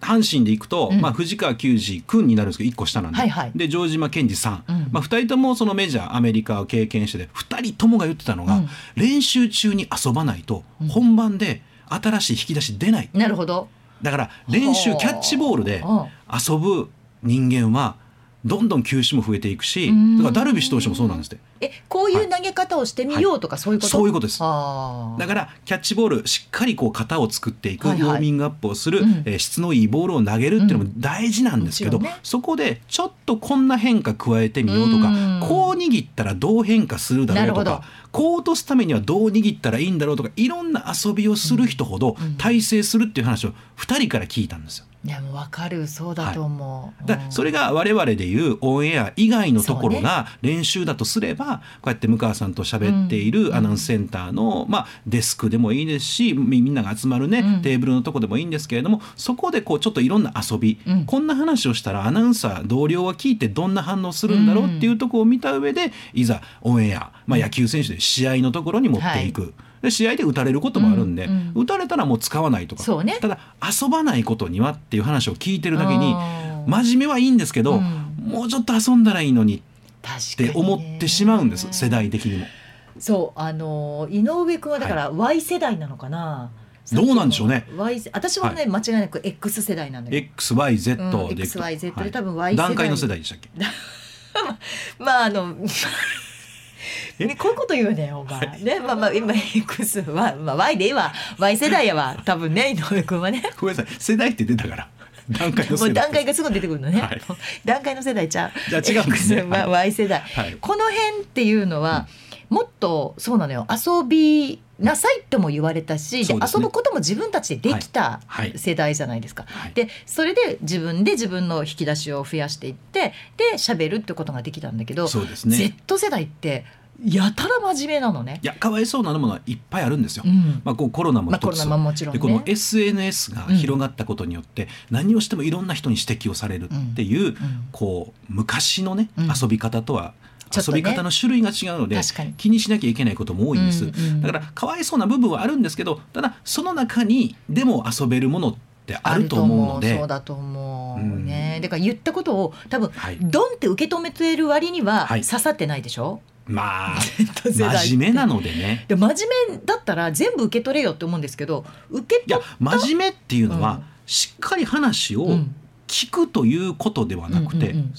S3: 阪神で行くと、
S1: うん。
S3: まあ、藤川球児君になるんですけど1個下なんで,、
S1: はいはい。
S3: で城島健二さん、
S1: うん。
S3: まあ、2人ともそのメジャーアメリカを経験してて2人ともが言ってたのが、
S1: うん。
S3: 練習中に遊ばないと
S1: うん。
S3: 本番で新しい引き出し出ない。
S1: なるほど。
S3: だから練習キャッチボールで
S1: うん。
S3: 遊ぶ人間はどんどん球種も増えていくし
S1: うん。
S3: だからダルビッシュ投手もそうなんですって
S1: えこういう投げ方をしてみようとかそういうこと、
S3: そういうことです。だからキャッチボールしっかりこう型を作っていく、
S1: はいはい。
S3: ウォーミングアップをする、
S1: うん。
S3: えー質のいいボールを投げるっていうのも大事なんですけど、
S1: うんね。
S3: そこでちょっとこんな変化加えてみようとか、
S1: うん。
S3: こう握ったらどう変化するだろうとかこう落とすためにはどう握ったらいいんだろうとかいろんな遊びをする人ほど
S1: うん。
S3: 大成するっていう話を2人から聞いたんですよ。
S1: いやもう分かる。そうだと思う、
S3: だからそれが我々でいうオンエア以外のところが練習だとすればこうやって向川さんと喋ってい
S1: うん。
S3: るアナウンスセンターの、まあ、デスクでもいいですしみみんなが集まるね、
S1: うん。
S3: テーブルのとこでもいいんですけれどもそこでこうちょっといろんな遊び、
S1: うん。
S3: こんな話をしたらアナウンサー同僚は聞いてどんな反応するんだろうっていうところを見た上でいざオンエア、まあ、野球選手で試合のところに持っていく。で試合で打たれることもあるんで、
S1: うんうん。
S3: 打たれたらもう使わないとか。
S1: そうね。
S3: ただ遊ばないことにはっていう話を聞いてるだけに
S1: うん
S3: 真面目はいいんですけど、
S1: うん。
S3: もうちょっと遊んだらいいのにって思ってしまうんです、世代的にも。
S1: そうあの井上君はだから Y 世代なのかな、
S3: どうなんでしょうね。
S1: Y 世私はね、間違いなく X 世代なんだけど。
S3: XYZ
S1: うん
S3: でいくと、
S1: XYZ で多分 Y 世代。
S3: 段階の世代でしたっけ？
S1: まああの
S3: え
S1: ね、こういうこと言うねんお前、ねまあまあ今 X は、まあ、Y でいいわ。Y 世代やわ。多分ね井上君はね。
S3: ごめんなさい。世代って出たから。段階の
S1: もう段階がすぐ出てくるのね、
S3: はい。
S1: 段階の世代ちゃう？
S3: じゃあ違うんですね。
S1: X
S3: はい。
S1: Y 世代、
S3: はい。
S1: この辺っていうのは、もっとそうなのよ。遊びなさいとも言われたし、
S3: ね。
S1: 遊ぶことも自分たちでできた
S3: はい。
S1: 世代じゃないですか。
S3: はい。
S1: でそれで自分で自分の引き出しを増やしていってで喋るってことができたんだけど、
S3: そうですね。
S1: Z 世代ってやたら真面目なのね。
S3: い。やかわいそうなものはいっぱいあるんですよ。
S1: うん。
S3: まあ、こうコロナも
S1: まあ、
S3: 一つ、
S1: コロナももちろんね。
S3: でこの SNS が広がったことによって、何をしてもいろんな人に指摘をされるっていう、
S1: うん。
S3: こう昔のね、
S1: うん。
S3: 遊び方とは遊び方の種類が違うので、気にしなきゃいけないことも多いんです、
S1: うんうん
S3: だからかわいそうな部分はあるんですけどただその中にでも遊べるものってあると思うので。
S1: そうだと思う
S3: うん。
S1: ね。だから言ったことを多分、
S3: はい。
S1: ドンって受け止めてる割には
S3: はい。
S1: 刺さってないでしょ？
S3: まあ 真面目なのでね。
S1: で真面目だったら全部受け取れよって思うんですけど受け
S3: いや真面目っていうのは、
S1: うん。
S3: しっかり話を
S1: うん。
S3: 聞くということではなくて、
S1: うんうんうん。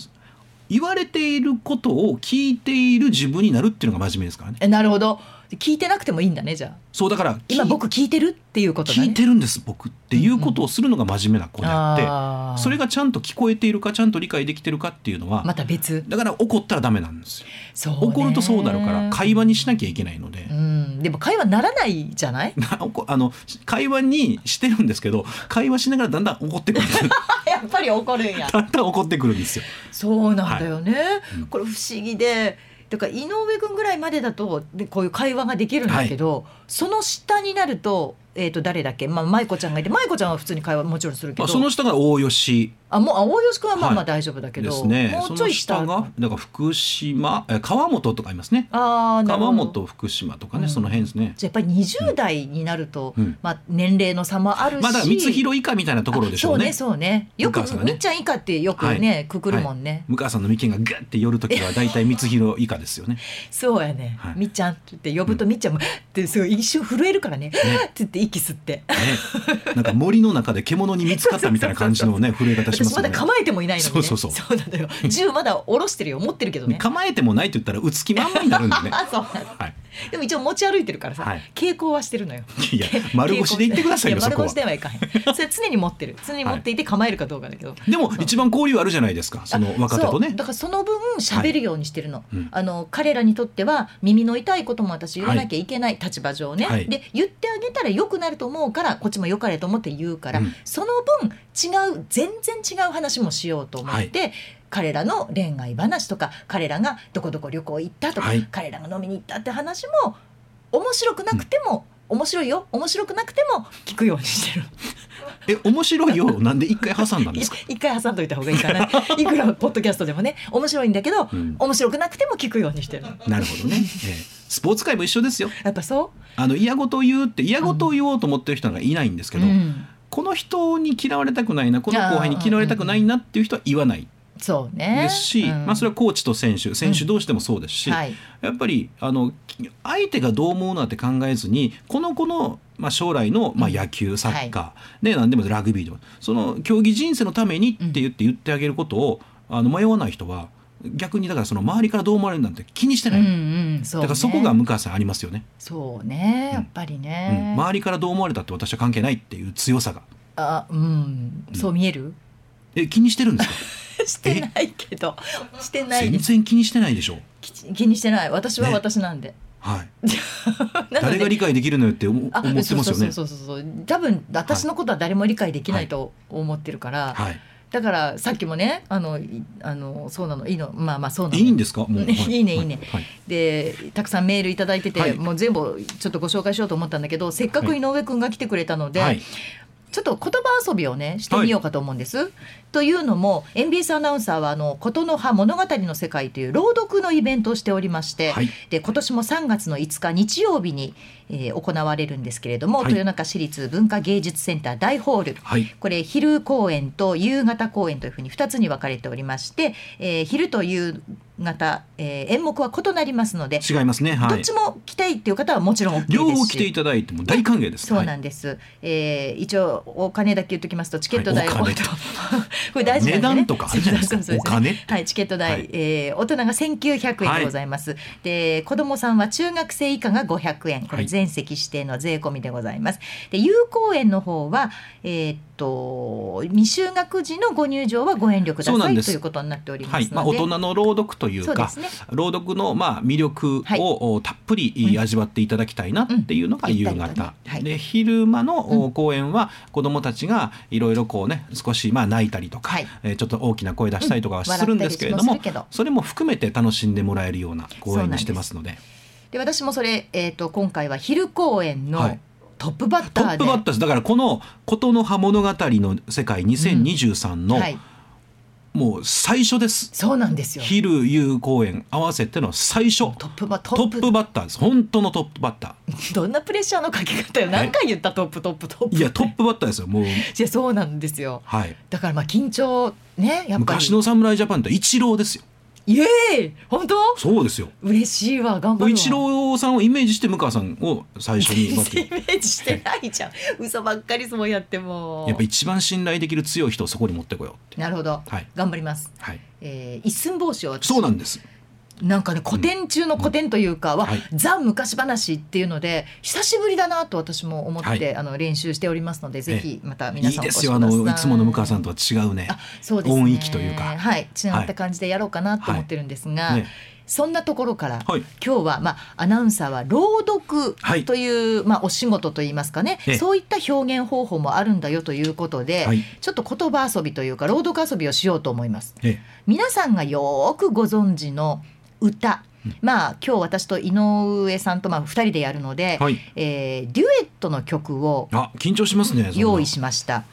S3: 言われていることを聞いている自分になるっていうのが真面目ですからね。
S1: えなるほど聞いてなくてもいいんだねじゃあ。
S3: そうだから
S1: 今僕聞いてるっていうことだね。
S3: 聞いてるんです僕っていうことをするのが真面目な子であって、それがちゃんと聞こえているかちゃんと理解できてるかっていうのは、
S1: また別。
S3: だから怒ったらダメなんですよ。怒るとそうなるから会話にしなきゃいけないので。
S1: う、ん。でも会話ならないじゃない？
S3: あの会話にしてるんですけど会話しながらだんだん怒ってくる
S1: やっぱり怒るんや。
S3: だんだん怒ってくるんですよ。
S1: そうなんだよね、
S3: うん。
S1: これ不思議でだから井上君ぐらいまでだとでこういう会話ができるんだけど、その下になると,、えー、と誰だっけ、まあ、舞子ちゃんがいて舞子ちゃんは普通に会話もちろんするけ
S3: まあ、
S1: ど、
S3: その下が大吉。
S1: あもうあ大吉君はまあまあ
S3: はい。
S1: 大丈夫だけど、
S3: ですね。
S1: も
S3: そうの
S1: ちょい下。
S3: 下がだから福島え川本とかいますね。
S1: あ
S3: 川本福島とかね、
S1: うん。
S3: その辺ですね。
S1: じゃあやっぱり20代になると、
S3: うん。
S1: まあ、年齢の差もあるし、
S3: まあだから光弘以下みたいなところでしょうね。
S1: あそうねそうね。よく
S3: ね
S1: みっちゃん以下ってよくね、くくるもんね、
S3: 向川さんの眉間がガッて寄るときは大体光弘以下ですよね。
S1: そうやね、
S3: はい。
S1: みっちゃんって呼ぶとみっちゃんも、ってすごい一瞬震えるからね。って言って息吸って。
S3: ね、なんか森の中で獣に見つかったみたいな感じのね震え方しまよね。
S1: 私ますだ構えてもいないのにね。
S3: そうそうそう。
S1: なのよ。銃まだ下ろしてるよ。持ってるけどね。
S3: 構えてもないって言ったら打つ気満々になるんでね。
S1: あ そうなの。
S3: はい。
S1: でも一応持ち歩いてるからさ、
S3: はい。
S1: 傾向はしてるのよ。
S3: いや丸腰で言ってくださいよ
S1: や
S3: そこは。
S1: 丸腰ではいかへん。それ常に持ってる。常に持っていて構えるかどうかだけど、
S3: でも一番交流あるじゃないですか。その若手とね。
S1: だからその分喋るようにしてるの,、
S3: うん。
S1: あの彼らにとっては耳の痛いことも私言わなきゃいけない立場上ね、
S3: はい。
S1: で言ってあげたら良くなると思うからこっちも良かれと思って言うから、
S3: うん。
S1: その分違う全然違う話もしようと思って、彼らの恋愛話とか彼らがどこどこ旅行行ったとか、
S3: はい。
S1: 彼らが飲みに行ったって話も面白くなくても、面白いよ。面白くなくても聞くようにしてる。
S3: え面白いよ。なんで一回挟んだんですか？
S1: 一回挟んどいた方がいいかな。いくらポッドキャストでもね。面白いんだけど、
S3: うん。
S1: 面白くなくても聞くようにしてる。
S3: なるほどね。ええ。スポーツ界も一緒ですよ。
S1: やっぱそ
S3: あの嫌事を言うって嫌事を言おうと思ってる人がいないんですけ
S1: う、
S3: ど、
S1: うん。
S3: この人に嫌われたくないなこの後輩に嫌われたくないなっていう人は言わない
S1: そうね。
S3: ですし、
S1: うん。
S3: まあ、それはコーチと選手選手同士でもそうですし、
S1: はい。
S3: やっぱりあの相手がどう思うのって考えずにこの子の、まあ、将来の、まあ、野球サッカー、ね、何でもラグビーでもその競技人生のためにって言って言ってあげることをあの迷わない人は逆にだからその周りからどう思われるなんて気にしてない、
S1: うんうんそうね。
S3: だからそこが向川さんありますよね、
S1: そうねやっぱり
S3: うん。
S1: ね、
S3: 周りからどう思われたって私は関係ないっていう強さが。
S1: あうん。そう見える、
S3: え気にしてるんですか？
S1: してないけど。してない
S3: 全然気にしてないでしょ？
S1: き気にしてない。私は
S3: ね。
S1: 私なんで、
S3: はい。誰が理解できるのよって思ってますよね。
S1: そうそうそうそう多分私のことは誰も理解できないと思ってるから、
S3: はい。
S1: だからさっきもねあのいあのそうなの。いいの。まあまあそうなの。
S3: いいんですか？もう、
S1: ね いいねい。いね。
S3: はい。
S1: でたくさんメールいただいてて、
S3: はい。
S1: もう全部ちょっとご紹介しようと思ったんだけどせっかく井上くんが来てくれたので、
S3: はい
S1: ちょっと言葉遊びをねしてみようかと思うんです。というのも NBS アナウンサーはあの琴の葉物語の世界という朗読のイベントをしておりまして、
S3: はい。
S1: で今年も3月の5日日曜日に、えー行われるんですけれども、
S3: はい。
S1: 豊中市立文化芸術センター大ホール。
S3: はい。
S1: これ昼公演と夕方公演というふうに2つに分かれておりまして、えー昼と夕方、えー演目は異なりますので、
S3: 違いますね。はい。
S1: どっちも来たいっていう方はもちろん OK です。し
S3: 両方来ていただいても大歓迎です。
S1: そうな
S3: はい
S1: んです、えー一応お金だけ言っときますとチケット代
S3: はいお金。
S1: これ大事なんで、ね、
S3: お金
S1: はいチケット代、
S3: はい。
S1: えー大人が1900円でございます、で子供さんは中学生以下が500円。これ
S3: はい。
S1: 全席指定の税込みでございます。で有効園の方はえーっと未就学時のご入場はご遠慮くださいということになっておりますので、
S3: はい。まあ、大人の朗読というか
S1: ね。
S3: 朗読のまあ魅力
S1: はい。
S3: をおたっぷり味わっていただきたいなっていうのが
S1: うん。
S3: 夕方、で昼間の公演は子どもたちがいろいろこうね少しまあ泣いたりとか、
S1: はい。
S3: えーちょっと大きな声出したりとかは
S1: うん
S3: するんですけれども,、それも含めて楽しんでもらえるような公演にしてますので。
S1: で私もそれ、えーっと今回は昼公演の
S3: はい。
S1: トップバッターで、
S3: トップバッターです。だからこの「琴の葉物語」の世界2023の、
S1: はい、
S3: もう最初です。
S1: そうなんですよ。
S3: 昼夕公演合わせての最初。
S1: トップバト
S3: ト
S1: ップ
S3: バッターです。本当のトップバッタ
S1: どんなプレッシャーのかけ方よ。何回言ったトップトップトップ
S3: ーいやトップバッターですよもう。
S1: いやそうなんですよ。
S3: はい。
S1: だからまあ緊張ねやっぱり。
S3: 昔の侍ジャパンってイチローですよ
S1: イエーイ本当？
S3: そうですよ。
S1: 嬉しいわ頑張るわ。
S3: イチローさんをイメージして向川さんを最初に
S1: イメージしてないじゃん。嘘ばっかりそうやっても。
S3: やっぱ一番信頼できる強い人をそこに持ってこようって。
S1: なるほど、
S3: はい。
S1: 頑張ります、
S3: はい。
S1: えー、一寸法師を私。
S3: そうなんです
S1: なんかね古典中の古典というかは、
S3: はい。
S1: ザ昔話っていうので久しぶりだなと私も思って、
S3: はい。
S1: あの練習しておりますのでぜひまた
S3: い
S1: 皆さんお
S3: いですよあ
S1: 越しください。
S3: のいつもの向川さんとは違うね。
S1: あそうですね。
S3: 音域というか。
S1: はい。違った感じでやろうかなと思ってるんですが、
S3: ね
S1: そんなところから、
S3: はい。
S1: 今日は、まあ、アナウンサーは朗読
S3: はい
S1: という、まあ、お仕事といいますかね。
S3: ええ。
S1: そういった表現方法もあるんだよということで、
S3: はい。
S1: ちょっと言葉遊びというか朗読遊びをしようと思います。
S3: え。
S1: 皆さんがよーくご存知の歌、まあ今日私と井上さんとまあ2人でやるので、
S3: えはい。
S1: えーデュエットの曲を
S3: あ緊張しますね
S1: 用意しました。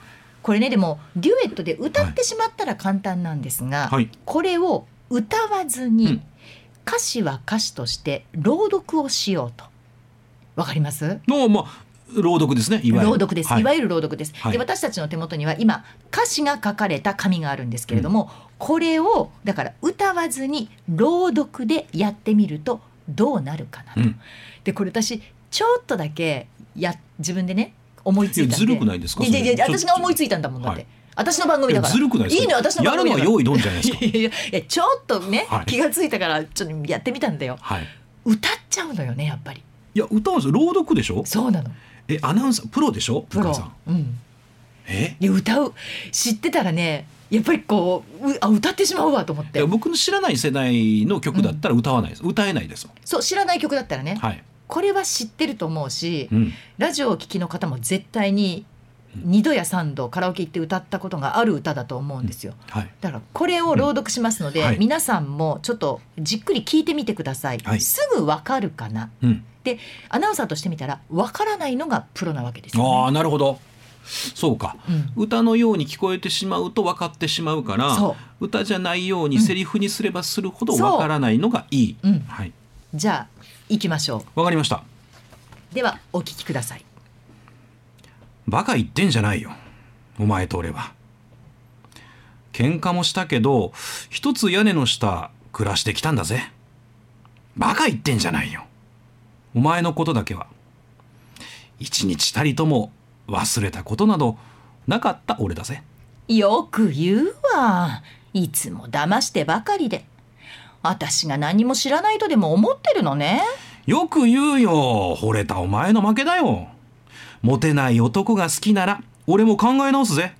S1: これねでもデュエットで歌ってしまったら簡単なんですが、
S3: はい。
S1: これを歌わず
S3: うん。
S1: に歌詞は歌詞として朗読をしようと。わかります？
S3: のまあ朗読ですねいわゆる。
S1: 朗読です、
S3: はい。
S1: い、わゆる朗読です、
S3: はい。
S1: で私たちの手元には今歌詞が書かれた紙があるんですけれども、これをだから歌わずに朗読でやってみるとどうなるかなと、
S3: うん。
S1: でこれ私ちょっとだけや自分でね思いついたんで。
S3: いやずるくないですか
S1: いやいや私が思いついたんだもんだって、
S3: はい。
S1: 私の番組だから。
S3: ずるくないですか？
S1: いいのよ私の
S3: や
S1: 番組だから。
S3: るのは用意どんじゃないですか？
S1: いやいやちょっとね、
S3: はい。
S1: 気がついたからちょっとやってみたんだよ。
S3: はい。
S1: 歌っちゃうのよねやっぱり。
S3: いや歌うんですよ。朗読でしょ
S1: そうなの。
S3: えアナウンサープロでしょ？
S1: プロ。
S3: さん。
S1: うん。
S3: え？
S1: で歌う。知ってたらねやっぱりこううあ歌ってしまうわと思って。
S3: 僕の知らない世代の曲だったら歌わないです、歌えないですもん。
S1: そう知らない曲だったらね、
S3: はい、
S1: これは知ってると思うし、
S3: うん、
S1: ラジオを聴きの方も絶対に2度や3度カラオケ行って歌ったことがある歌だと思うんですよ。
S3: はい。
S1: だからこれを朗読しますので、
S3: うん。はい。
S1: 皆さんもちょっとじっくり聞いてみてください、
S3: はい。
S1: すぐわかるかな？
S3: うん、
S1: でアナウンサーとしてみたらわからないのがプロなわけです
S3: あ
S1: よ、
S3: あ
S1: ね、
S3: なるほどそうか。
S1: うん。
S3: 歌のように聞こえてしまうと分かってしまうから
S1: そ
S3: 歌じゃないようにセリフにすればするほど分からないのがいい、
S1: うん。
S3: はい。
S1: じゃあ行きましょ
S3: 分かりました。
S1: うではお聞きください。
S3: バカ言ってんじゃないよ。お前と俺は。喧嘩もしたけど一つ屋根の下暮らしてきたんだぜ。バカ言ってんじゃないよ。お前のことだけは。一日たりとも忘れたことなどなかった俺だぜ。
S1: よく言うわ。いつも騙してばかりで。私が何も知らないとでも思ってるのね。
S3: よく言うよ惚れたお前の負けだよ。モテない男が好きなら俺も考え直すぜ。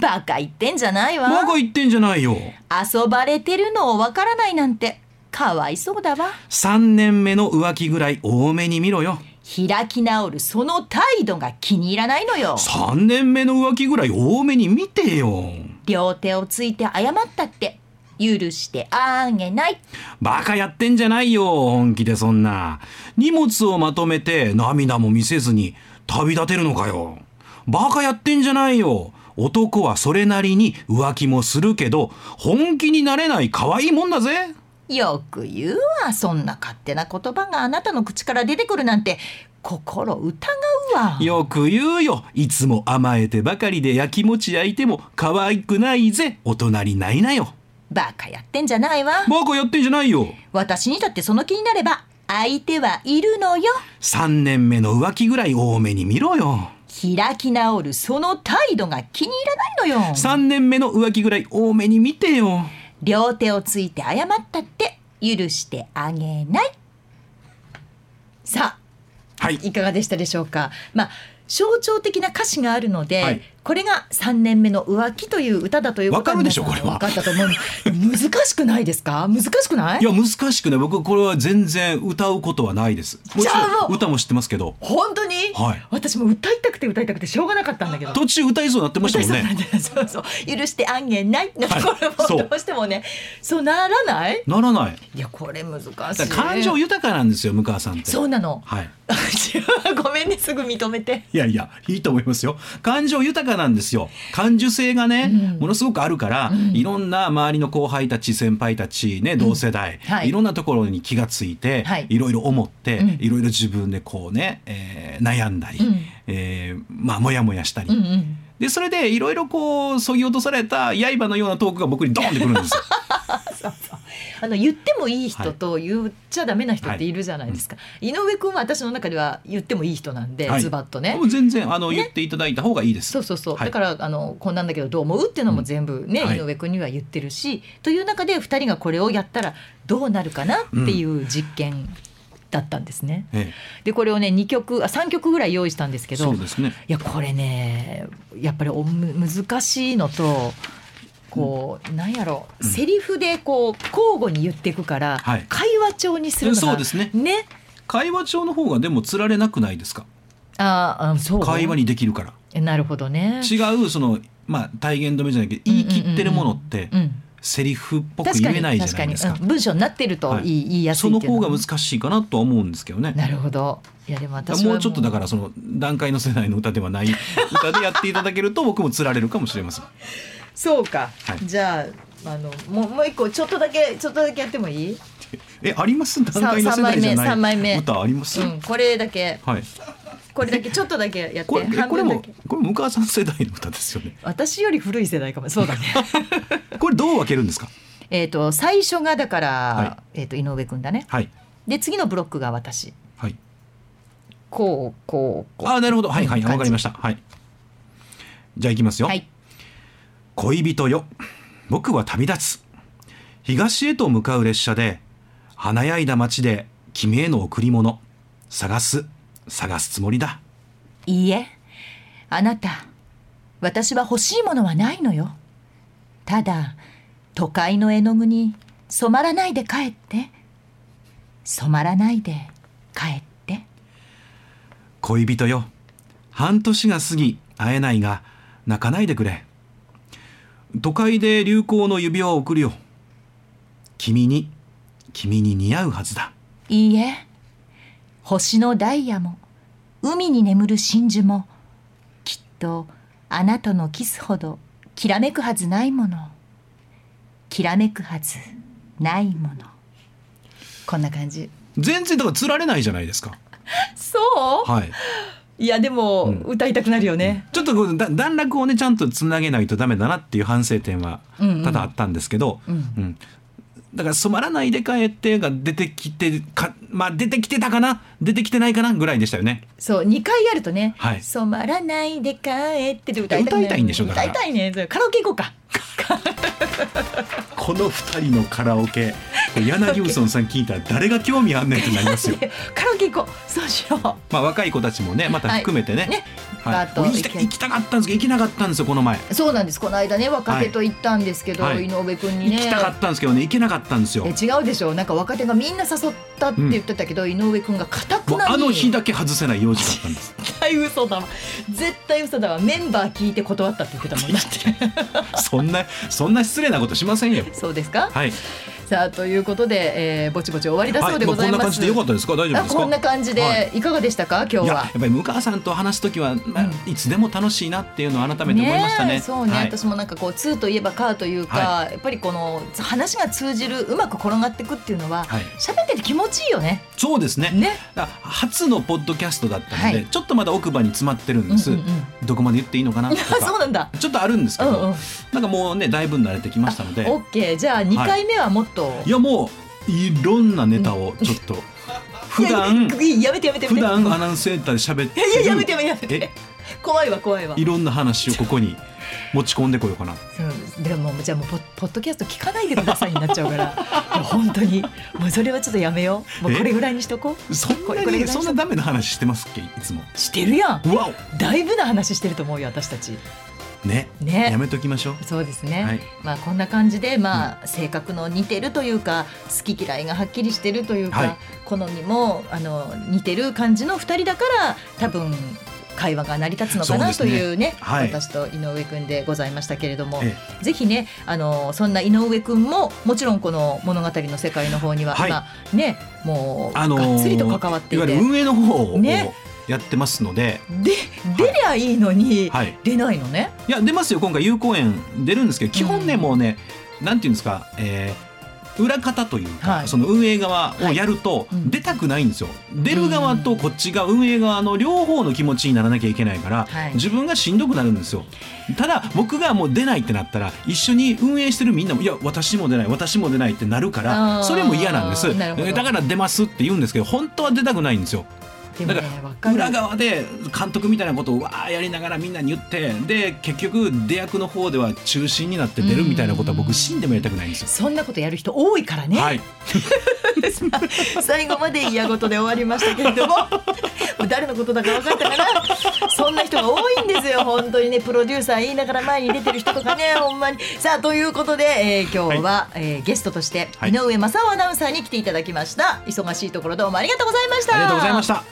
S1: バカ言ってんじゃないわ。
S3: バカ言ってんじゃないよ。
S1: 遊ばれてるのをわからないなんて。かわいそうだわ。
S3: 3年目の浮気ぐらい多めに見ろよ
S1: 開き直るその態度が気に入らないのよ。
S3: 3年目の浮気ぐらい多めに見てよ。
S1: 両手をついて謝ったって。許してあげない。
S3: バカやってんじゃないよ本気でそんな。荷物をまとめて涙も見せずに旅立てるのかよ。バカやってんじゃないよ。男はそれなりに浮気もするけど本気になれない可愛いもんだぜ
S1: よく言うわそんな勝手な言葉があなたの口から出てくるなんて心疑うわ。
S3: よく言うよいつも甘えてばかりでやきもち焼いても可愛くないぜお隣ないなよ。
S1: バカやってんじゃないわ。
S3: バカやってんじゃないよ。
S1: 私にだってその気になれば相手はいるのよ。
S3: 3年目の浮気ぐらい多めに見ろよ。
S1: 開き直るその態度が気に入らないのよ。
S3: 3年目の浮気ぐらい多めに見てよ
S1: 両手をついて謝ったって許してあげない。さあ
S3: はい。
S1: いかがでしたでしょうか？まあ象徴的な歌詞があるので、
S3: はい
S1: これが3年目の浮気という歌だというこ
S3: わかるでしょこれは。
S1: 分かったと思う。難しくないですか？難しくない？
S3: いや難しくない。僕これは全然歌うことはないです。もちろん歌も知ってますけど。
S1: 本当に、
S3: はい。
S1: 私も歌いたくて歌いたくてしょうがなかったんだけど。
S3: 途中歌いそうになってましたもんね。
S1: そうそう許してあげないの。ところもどうしてもね。そうならない？
S3: ならない。
S1: いやこれ難しい。
S3: 感情豊かなんですよ向川さんって。
S1: そうなの。
S3: はい。
S1: ごめんねすぐ認めて。
S3: いやいやいいと思いますよ。感情豊かなんですよ。感受性がね、
S1: うん。
S3: ものすごくあるから、いろんな周りの後輩たち先輩たちね同世代、
S1: はい。
S3: い、ろんなところに気がついて、
S1: はい。
S3: い、ろいろ思って、
S1: うん。
S3: いろいろ自分でこうね、えー悩んだり、
S1: うん。
S3: えーまあモヤモヤしたり、
S1: うんうん
S3: でそれでいろいろこうそぎ落とされた刃のようなトークが僕にドーンってくるんですよ。
S1: そうそう。あの言ってもいい人と言っちゃダメな人っているじゃないですか、井上君は私の中では言ってもいい人なんで、
S3: はい。
S1: ズバッとね。
S3: もう全然あの、
S1: ね。
S3: 言っていただいた方がいいです。
S1: そうそうそう、
S3: はい。
S1: だからあのこんなんだけどどう思うっていうのも全部ね、
S3: うんはい。
S1: 井上君には言ってるしという中で2人がこれをやったらどうなるかなっていう実験だったんですね。
S3: え
S1: でこれをね2曲あ3曲ぐらい用意したんですけ
S3: え、
S1: ど
S3: そうですね。
S1: いやこれねやっぱりおむ難しいのとこう、なんやろ
S3: うん
S1: セリフでこう交互に言っていくから、
S3: はい
S1: 会話調にするのが
S3: そうですね
S1: ね
S3: 会話帳の方がでもつられなくないですか？
S1: ああそう
S3: 会話にできるから。
S1: えなるほどね。
S3: 違うそのまあ体言止めじゃないけど言い切ってるものって
S1: うん
S3: セリフっぽく言えないじゃないですか。
S1: うん文章になってると
S3: はい
S1: 言い,、言いやすい
S3: その方が難しいかなとは思うんですけどね。
S1: なるほどいやでも私は
S3: もうちょっとだからその段階の世代の歌ではない 歌でやっていただけると僕もつられるかもしれません。
S1: そうか、
S3: はい
S1: じゃああのもうもう一個ちょっとだけちょっとだけやってもいい、
S3: えあります？段階の世代じゃ
S1: 三枚目
S3: ない歌あります？
S1: うん、これだけ
S3: はい。
S1: これだけちょっとだけやって。
S3: これえこれもこれ向川さん世代の歌ですよね。
S1: 私より古い世代かも。そうだね。
S3: これどう分けるんですか？
S1: えっと最初がだから、
S3: は
S1: えっ、と井上くんだね。
S3: はい。
S1: で次のブロックが私。
S3: はい。
S1: こうこうこう。
S3: あなるほど。はいはい
S1: うん
S3: わかりました。はい。じゃあいきますよ。
S1: はい。
S3: 恋人よ。僕は旅立つ。東へと向かう列車で華やいだ街で君への贈り物探す探すつもりだ。
S1: いいえ。あなた私は欲しいものはないのよ。ただ都会の絵の具に染まらないで帰って。染まらないで帰って。
S3: 恋人よ。半年が過ぎ会えないが泣かないでくれ。都会で流行の指輪を贈るよ。君に君に似合うはずだ。
S1: いいえ。星のダイヤも海に眠る真珠もきっとあなたのキスほどきらめくはずないもの。きらめくはずないもの。こんな感じ。
S3: 全然だからつられないじゃないですか。
S1: そう？
S3: はい。
S1: いやでも、
S3: うん。
S1: 歌いたくなるよね、
S3: ちょっとこうだ段落をねちゃんとつなげないとダメだなっていう反省点は
S1: うんうん。
S3: 多々あったんですけど、
S1: うん。
S3: うん。だから「染まらないで帰って」が出てきてかまあ出てきてたかな？出てきてないかな？ぐらいでしたよね。
S1: そう2回やるとね「
S3: はい。
S1: 染まらないで帰って」って歌いたくなる
S3: 歌いたいんでしょ？だから。
S1: 歌いたいね。カラオケ行こうか。
S3: この2人のカラオケ柳生さん聞いたら誰が興味あんねんってなりますよ。
S1: カラオケ行こう。そうしよう。
S3: まあ若い子たちもねまた含めてね,、
S1: はい。ね
S3: はい行きたかったんですけど行けなかったんですよこの前。
S1: そうなんです。この間ね若手と行ったんですけど、
S3: はい。
S1: 井上くんにね。
S3: 行きたかったんですけどね行けなかったんですよ。
S1: え違うでしょなんか若手がみんな誘ったって言ってたけど、井上くんが固くなに
S3: あの日だけ外せない用事だったんです。
S1: 絶対嘘だわ。絶対嘘だわ。メンバー聞いて断ったって言ってたもんだって。
S3: そんなそんな失礼なことしませんよ。
S1: そうですか？
S3: はい。
S1: さあということで、えー、ぼちぼち終わりだそうで
S3: はい、
S1: ございます、
S3: こんな感じでよかったですか？大丈夫
S1: あ
S3: ですか？
S1: こんな感じで、、
S3: はい。
S1: かがでしたか？今日は。
S3: いややっぱり向川さんと話すときは、まあ
S1: うん
S3: いつでも楽しいなっていうのを改めて思いましたね。
S1: えそうね、
S3: はい。
S1: 私もなんかこう2といえばカーというか、
S3: は
S1: やっぱりこの話が通じるうまく転がっていくっていうのは
S3: はい、
S1: 喋ってて気持ちいいよね。
S3: そうですね。
S1: ね。
S3: 初のポッドキャストだったので、
S1: はい
S3: ちょっとまだ奥歯に詰まってるんです、
S1: うんうんうん。
S3: どこまで言っていいのかな？と
S1: あそう
S3: か
S1: なんだ。
S3: ちょっとあるんですけど、
S1: うんうん。
S3: なんかもうねだいぶ慣れてきましたので。
S1: オッケー。じゃあ2回目はもっと、
S3: いやもういろんなネタをちょっと。普段
S1: いやめてやめて
S3: 普段アナウンスセンターで喋って
S1: いやいややめ
S3: る
S1: てやめてやめて。
S3: え？
S1: 怖いわ怖いわ。
S3: いろんな話をここに 持ち込んでこようかな。
S1: そうでもじゃあもうポポッドキャスト聞かないでくださいになっちゃうから。本当に。もうそれはちょっとやめよう。もう
S3: え
S1: これぐらいにしとこう。
S3: そんなにそんなダメな話してますっけ？いつも。
S1: してるやん。だいぶな話してると思うよ私たち。
S3: おね
S1: ね。
S3: やめときましょう。
S1: そうですね、
S3: はい。
S1: まあこんな感じでまあ、性格の似てるというか好き嫌いがはっきりしてるというか、
S3: はい。
S1: 好みもあの似てる感じの二人だから多分会話が成り立つのかなというね
S3: はい。
S1: 私と井上くんでございましたけれども、
S3: え。
S1: ぜひねあのそんな井上くんももちろんこの物語の世界の方には、
S3: はい。
S1: 今ねもう、
S3: あのー
S1: がっつりと関わっていて。
S3: いわゆる運営の方を
S1: ね
S3: やってますので、
S1: で出りゃいいのに、
S3: はい。
S1: 出ないのね？
S3: いや出ますよ。今回有効園出るんですけど基本ね、
S1: うん
S3: もうねなんていうんですか、えー裏方というか、
S1: はい。
S3: その運営側をやると
S1: い。うん。
S3: 出たくないんですよ、出る側とこっちが運営側の両方の気持ちにならなきゃいけないから、
S1: はい。
S3: 自分がしんどくなるんですよ。ただ僕がもう出ないってなったら一緒に運営してるみんなもいや私も出ない私も出ないってなるからそれも嫌なんです。だから出ますって言うんですけど本当は出たくないんですよだか
S1: わかる。
S3: 裏側で監督みたいなことをわーやりながらみんなに言ってで結局出役の方では中心になって出るみたいなことは僕死んでもやりたくないんですよ。
S1: そんなことやる人多いからね。
S3: はい、
S1: 最後まで嫌事で終わりましたけれども 誰のことだか分かったかな。そんな人が多いんですよ本当にね。プロデューサー言いながら前に出てる人とかねほんまに。さあということで、えー今日は、えーゲストとして
S3: はい。
S1: 井上正雄アナウンサーに来ていただきました。忙しいところどうもありがとうございました。
S3: ありがとうございました。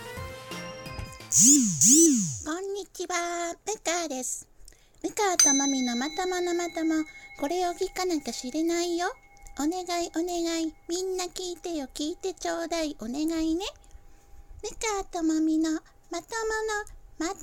S2: こんにちは、むかです。むかとまみのまとものまとも、これを聞かなきゃ知れないよ。お願いお願い、みんな聞いてよ、聞いてちょうだい、お願いね。むかとまみのまとものまとも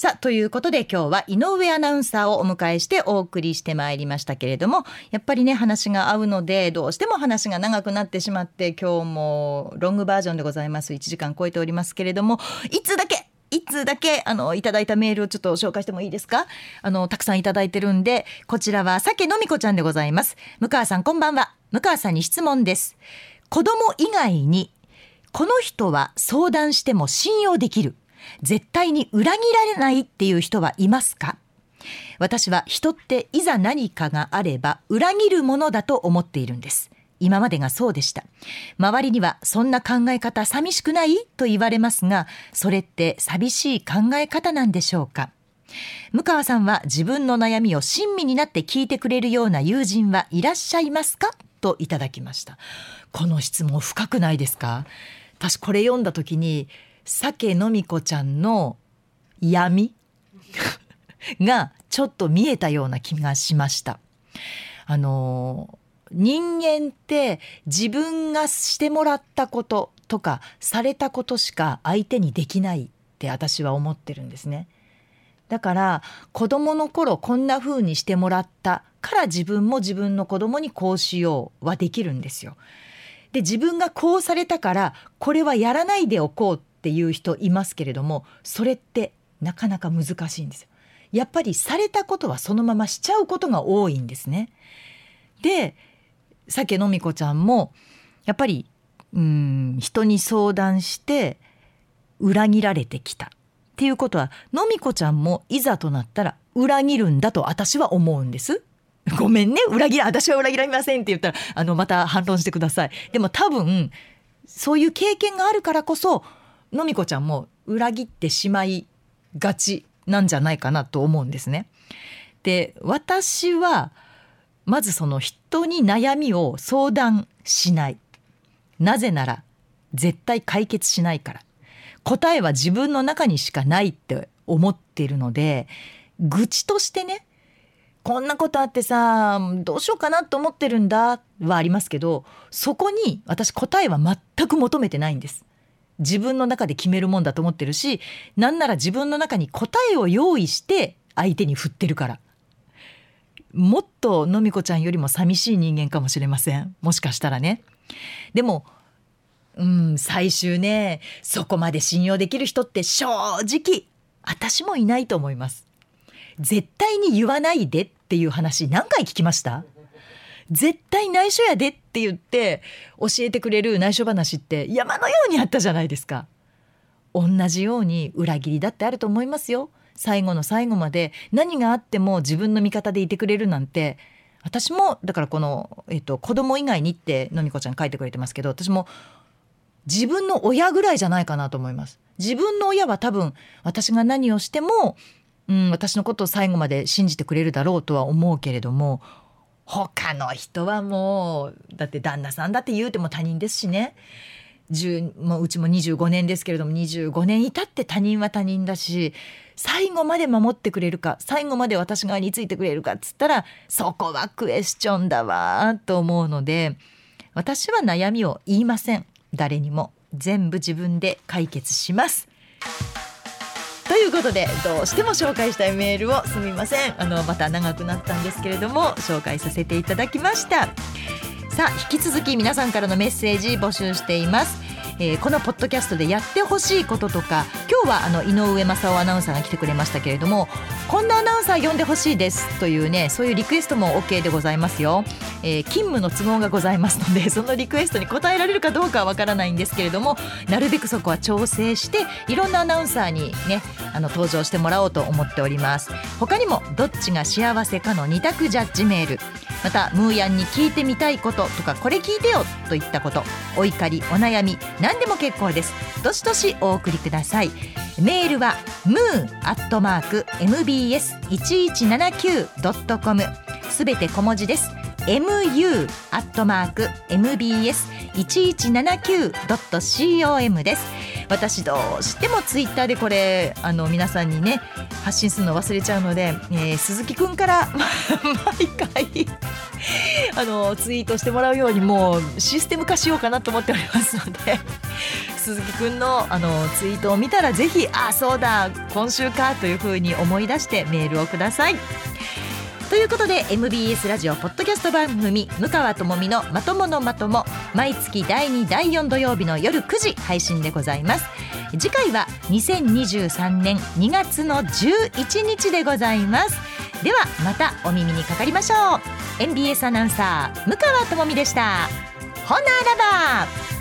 S1: さあということで今日は井上アナウンサーをお迎えしてお送りしてまいりましたけれどもやっぱりね話が合うのでどうしても話が長くなってしまって今日もロングバージョンでございます。1時間超えておりますけれどもいつだけいつだけあのいただいたメールをちょっと紹介してもいいですか？あのたくさんいただいてるんでこちらは酒のみこちゃんでございます。向川さんこんばんは。向川さんに質問です。子供以外にこの人は相談しても信用できる。絶対に裏切られないっていう人はいますか？私は人っていざ何かがあれば裏切るものだと思っているんです。今までがそうでした。周りにはそんな考え方寂しくないと言われますがそれって寂しい考え方なんでしょうか？向川さんは自分の悩みを親身になって聞いてくれるような友人はいらっしゃいますか？といただきました。この質問深くないですか？私これ読んだ時に酒のみこちゃんの闇？がちょっと見えたような気がしました。あの人間って自分がしてもらったこととかされたことしか相手にできないって私は思ってるんですね。だから子供の頃こんな風にしてもらったから自分も自分の子供にこうしようはできるんですよ。で自分がこうされたからこれはやらないでおこうっていう人いますけれどもそれってなかなか難しいんですよ。やっぱりされたことはそのまましちゃうことが多いんですね。でさけのみこちゃんもやっぱりうん人に相談して裏切られてきたっていうことはのみこちゃんもいざとなったら裏切るんだと私は思うんです。ごめんね裏切ら私は裏切られませんって言ったらあのまた反論してください。でも多分そういう経験があるからこそのみこちゃんも裏切ってしまいがちなんじゃないかなと思うんですね。で私はまずその人に悩みを相談しない。なぜなら絶対解決しないから。答えは自分の中にしかないって思っているので愚痴としてねこんなことあってさどうしようかなと思ってるんだはありますけどそこに私答えは全く求めてないんです。自分の中で決めるもんだと思ってるしなんなら自分の中に答えを用意して相手に振ってるから。もっとのみこちゃんよりも寂しい人間かもしれません。もしかしたらね。でもうん最終ねそこまで信用できる人って正直私もいないと思います。絶対に言わないでっていう話何回聞きました？絶対内緒やでっって言って教えてくれる内緒話って山のようにあったじゃないですか。同じように裏切りだってあると思いますよ。最後の最後まで何があっても自分の味方でいてくれるなんて。私もだからこの、えっと、子供以外にってのみこちゃん書いてくれてますけど私も自分の親ぐらいじゃないかなと思います。自分の親は多分私が何をしても、うん、私のことを最後まで信じてくれるだろうとは思うけれども他の人はもうだって旦那さんだって言うても他人ですしね。もううちも25年ですけれども25年いたって他人は他人だし最後まで守ってくれるか最後まで私側についてくれるかっつったらそこはクエスチョンだわと思うので私は悩みを言いません。誰にも。全部自分で解決します。ということでどうしても紹介したいメールをすみません。あのまた長くなったんですけれども紹介させていただきました。さあ引き続き皆さんからのメッセージ募集しています。えー、このポッドキャストでやってほしいこととか今日はあの井上正雄アナウンサーが来てくれましたけれどもこんなアナウンサー呼んでほしいですというねそういうリクエストも OK でございますよ、えー、勤務の都合がございますので そのリクエストに応えられるかどうかはわからないんですけれどもなるべくそこは調整していろんなアナウンサーにねあの登場してもらおうと思っております。他にもどっちが幸せかの二択ジャッジメール。またムーヤンに聞いてみたいこととかこれ聞いてよといったこと。お怒りお悩み何でも結構です。どしどしお送りください。メールは moo.mbs1179.com すべて小文字です。mu.mbs1179.com です私どうしてもツイッターでこれあの皆さんにね発信するの忘れちゃうので、えー、鈴木くんから 毎回あのツイートしてもらうようにもうシステム化しようかなと思っておりますので鈴木くんのあのツイートを見たらぜひあそうだ今週かというふうに思い出してメールをください。ということで MBS ラジオポッドキャスト番組「向川智美のまとものまとも」毎月第2第4土曜日の夜9時配信でございます。次回は2023年2月の11日でございます。ではまたお耳にかかりましょう。MBS アナウンサー向川智美でした。ほならば。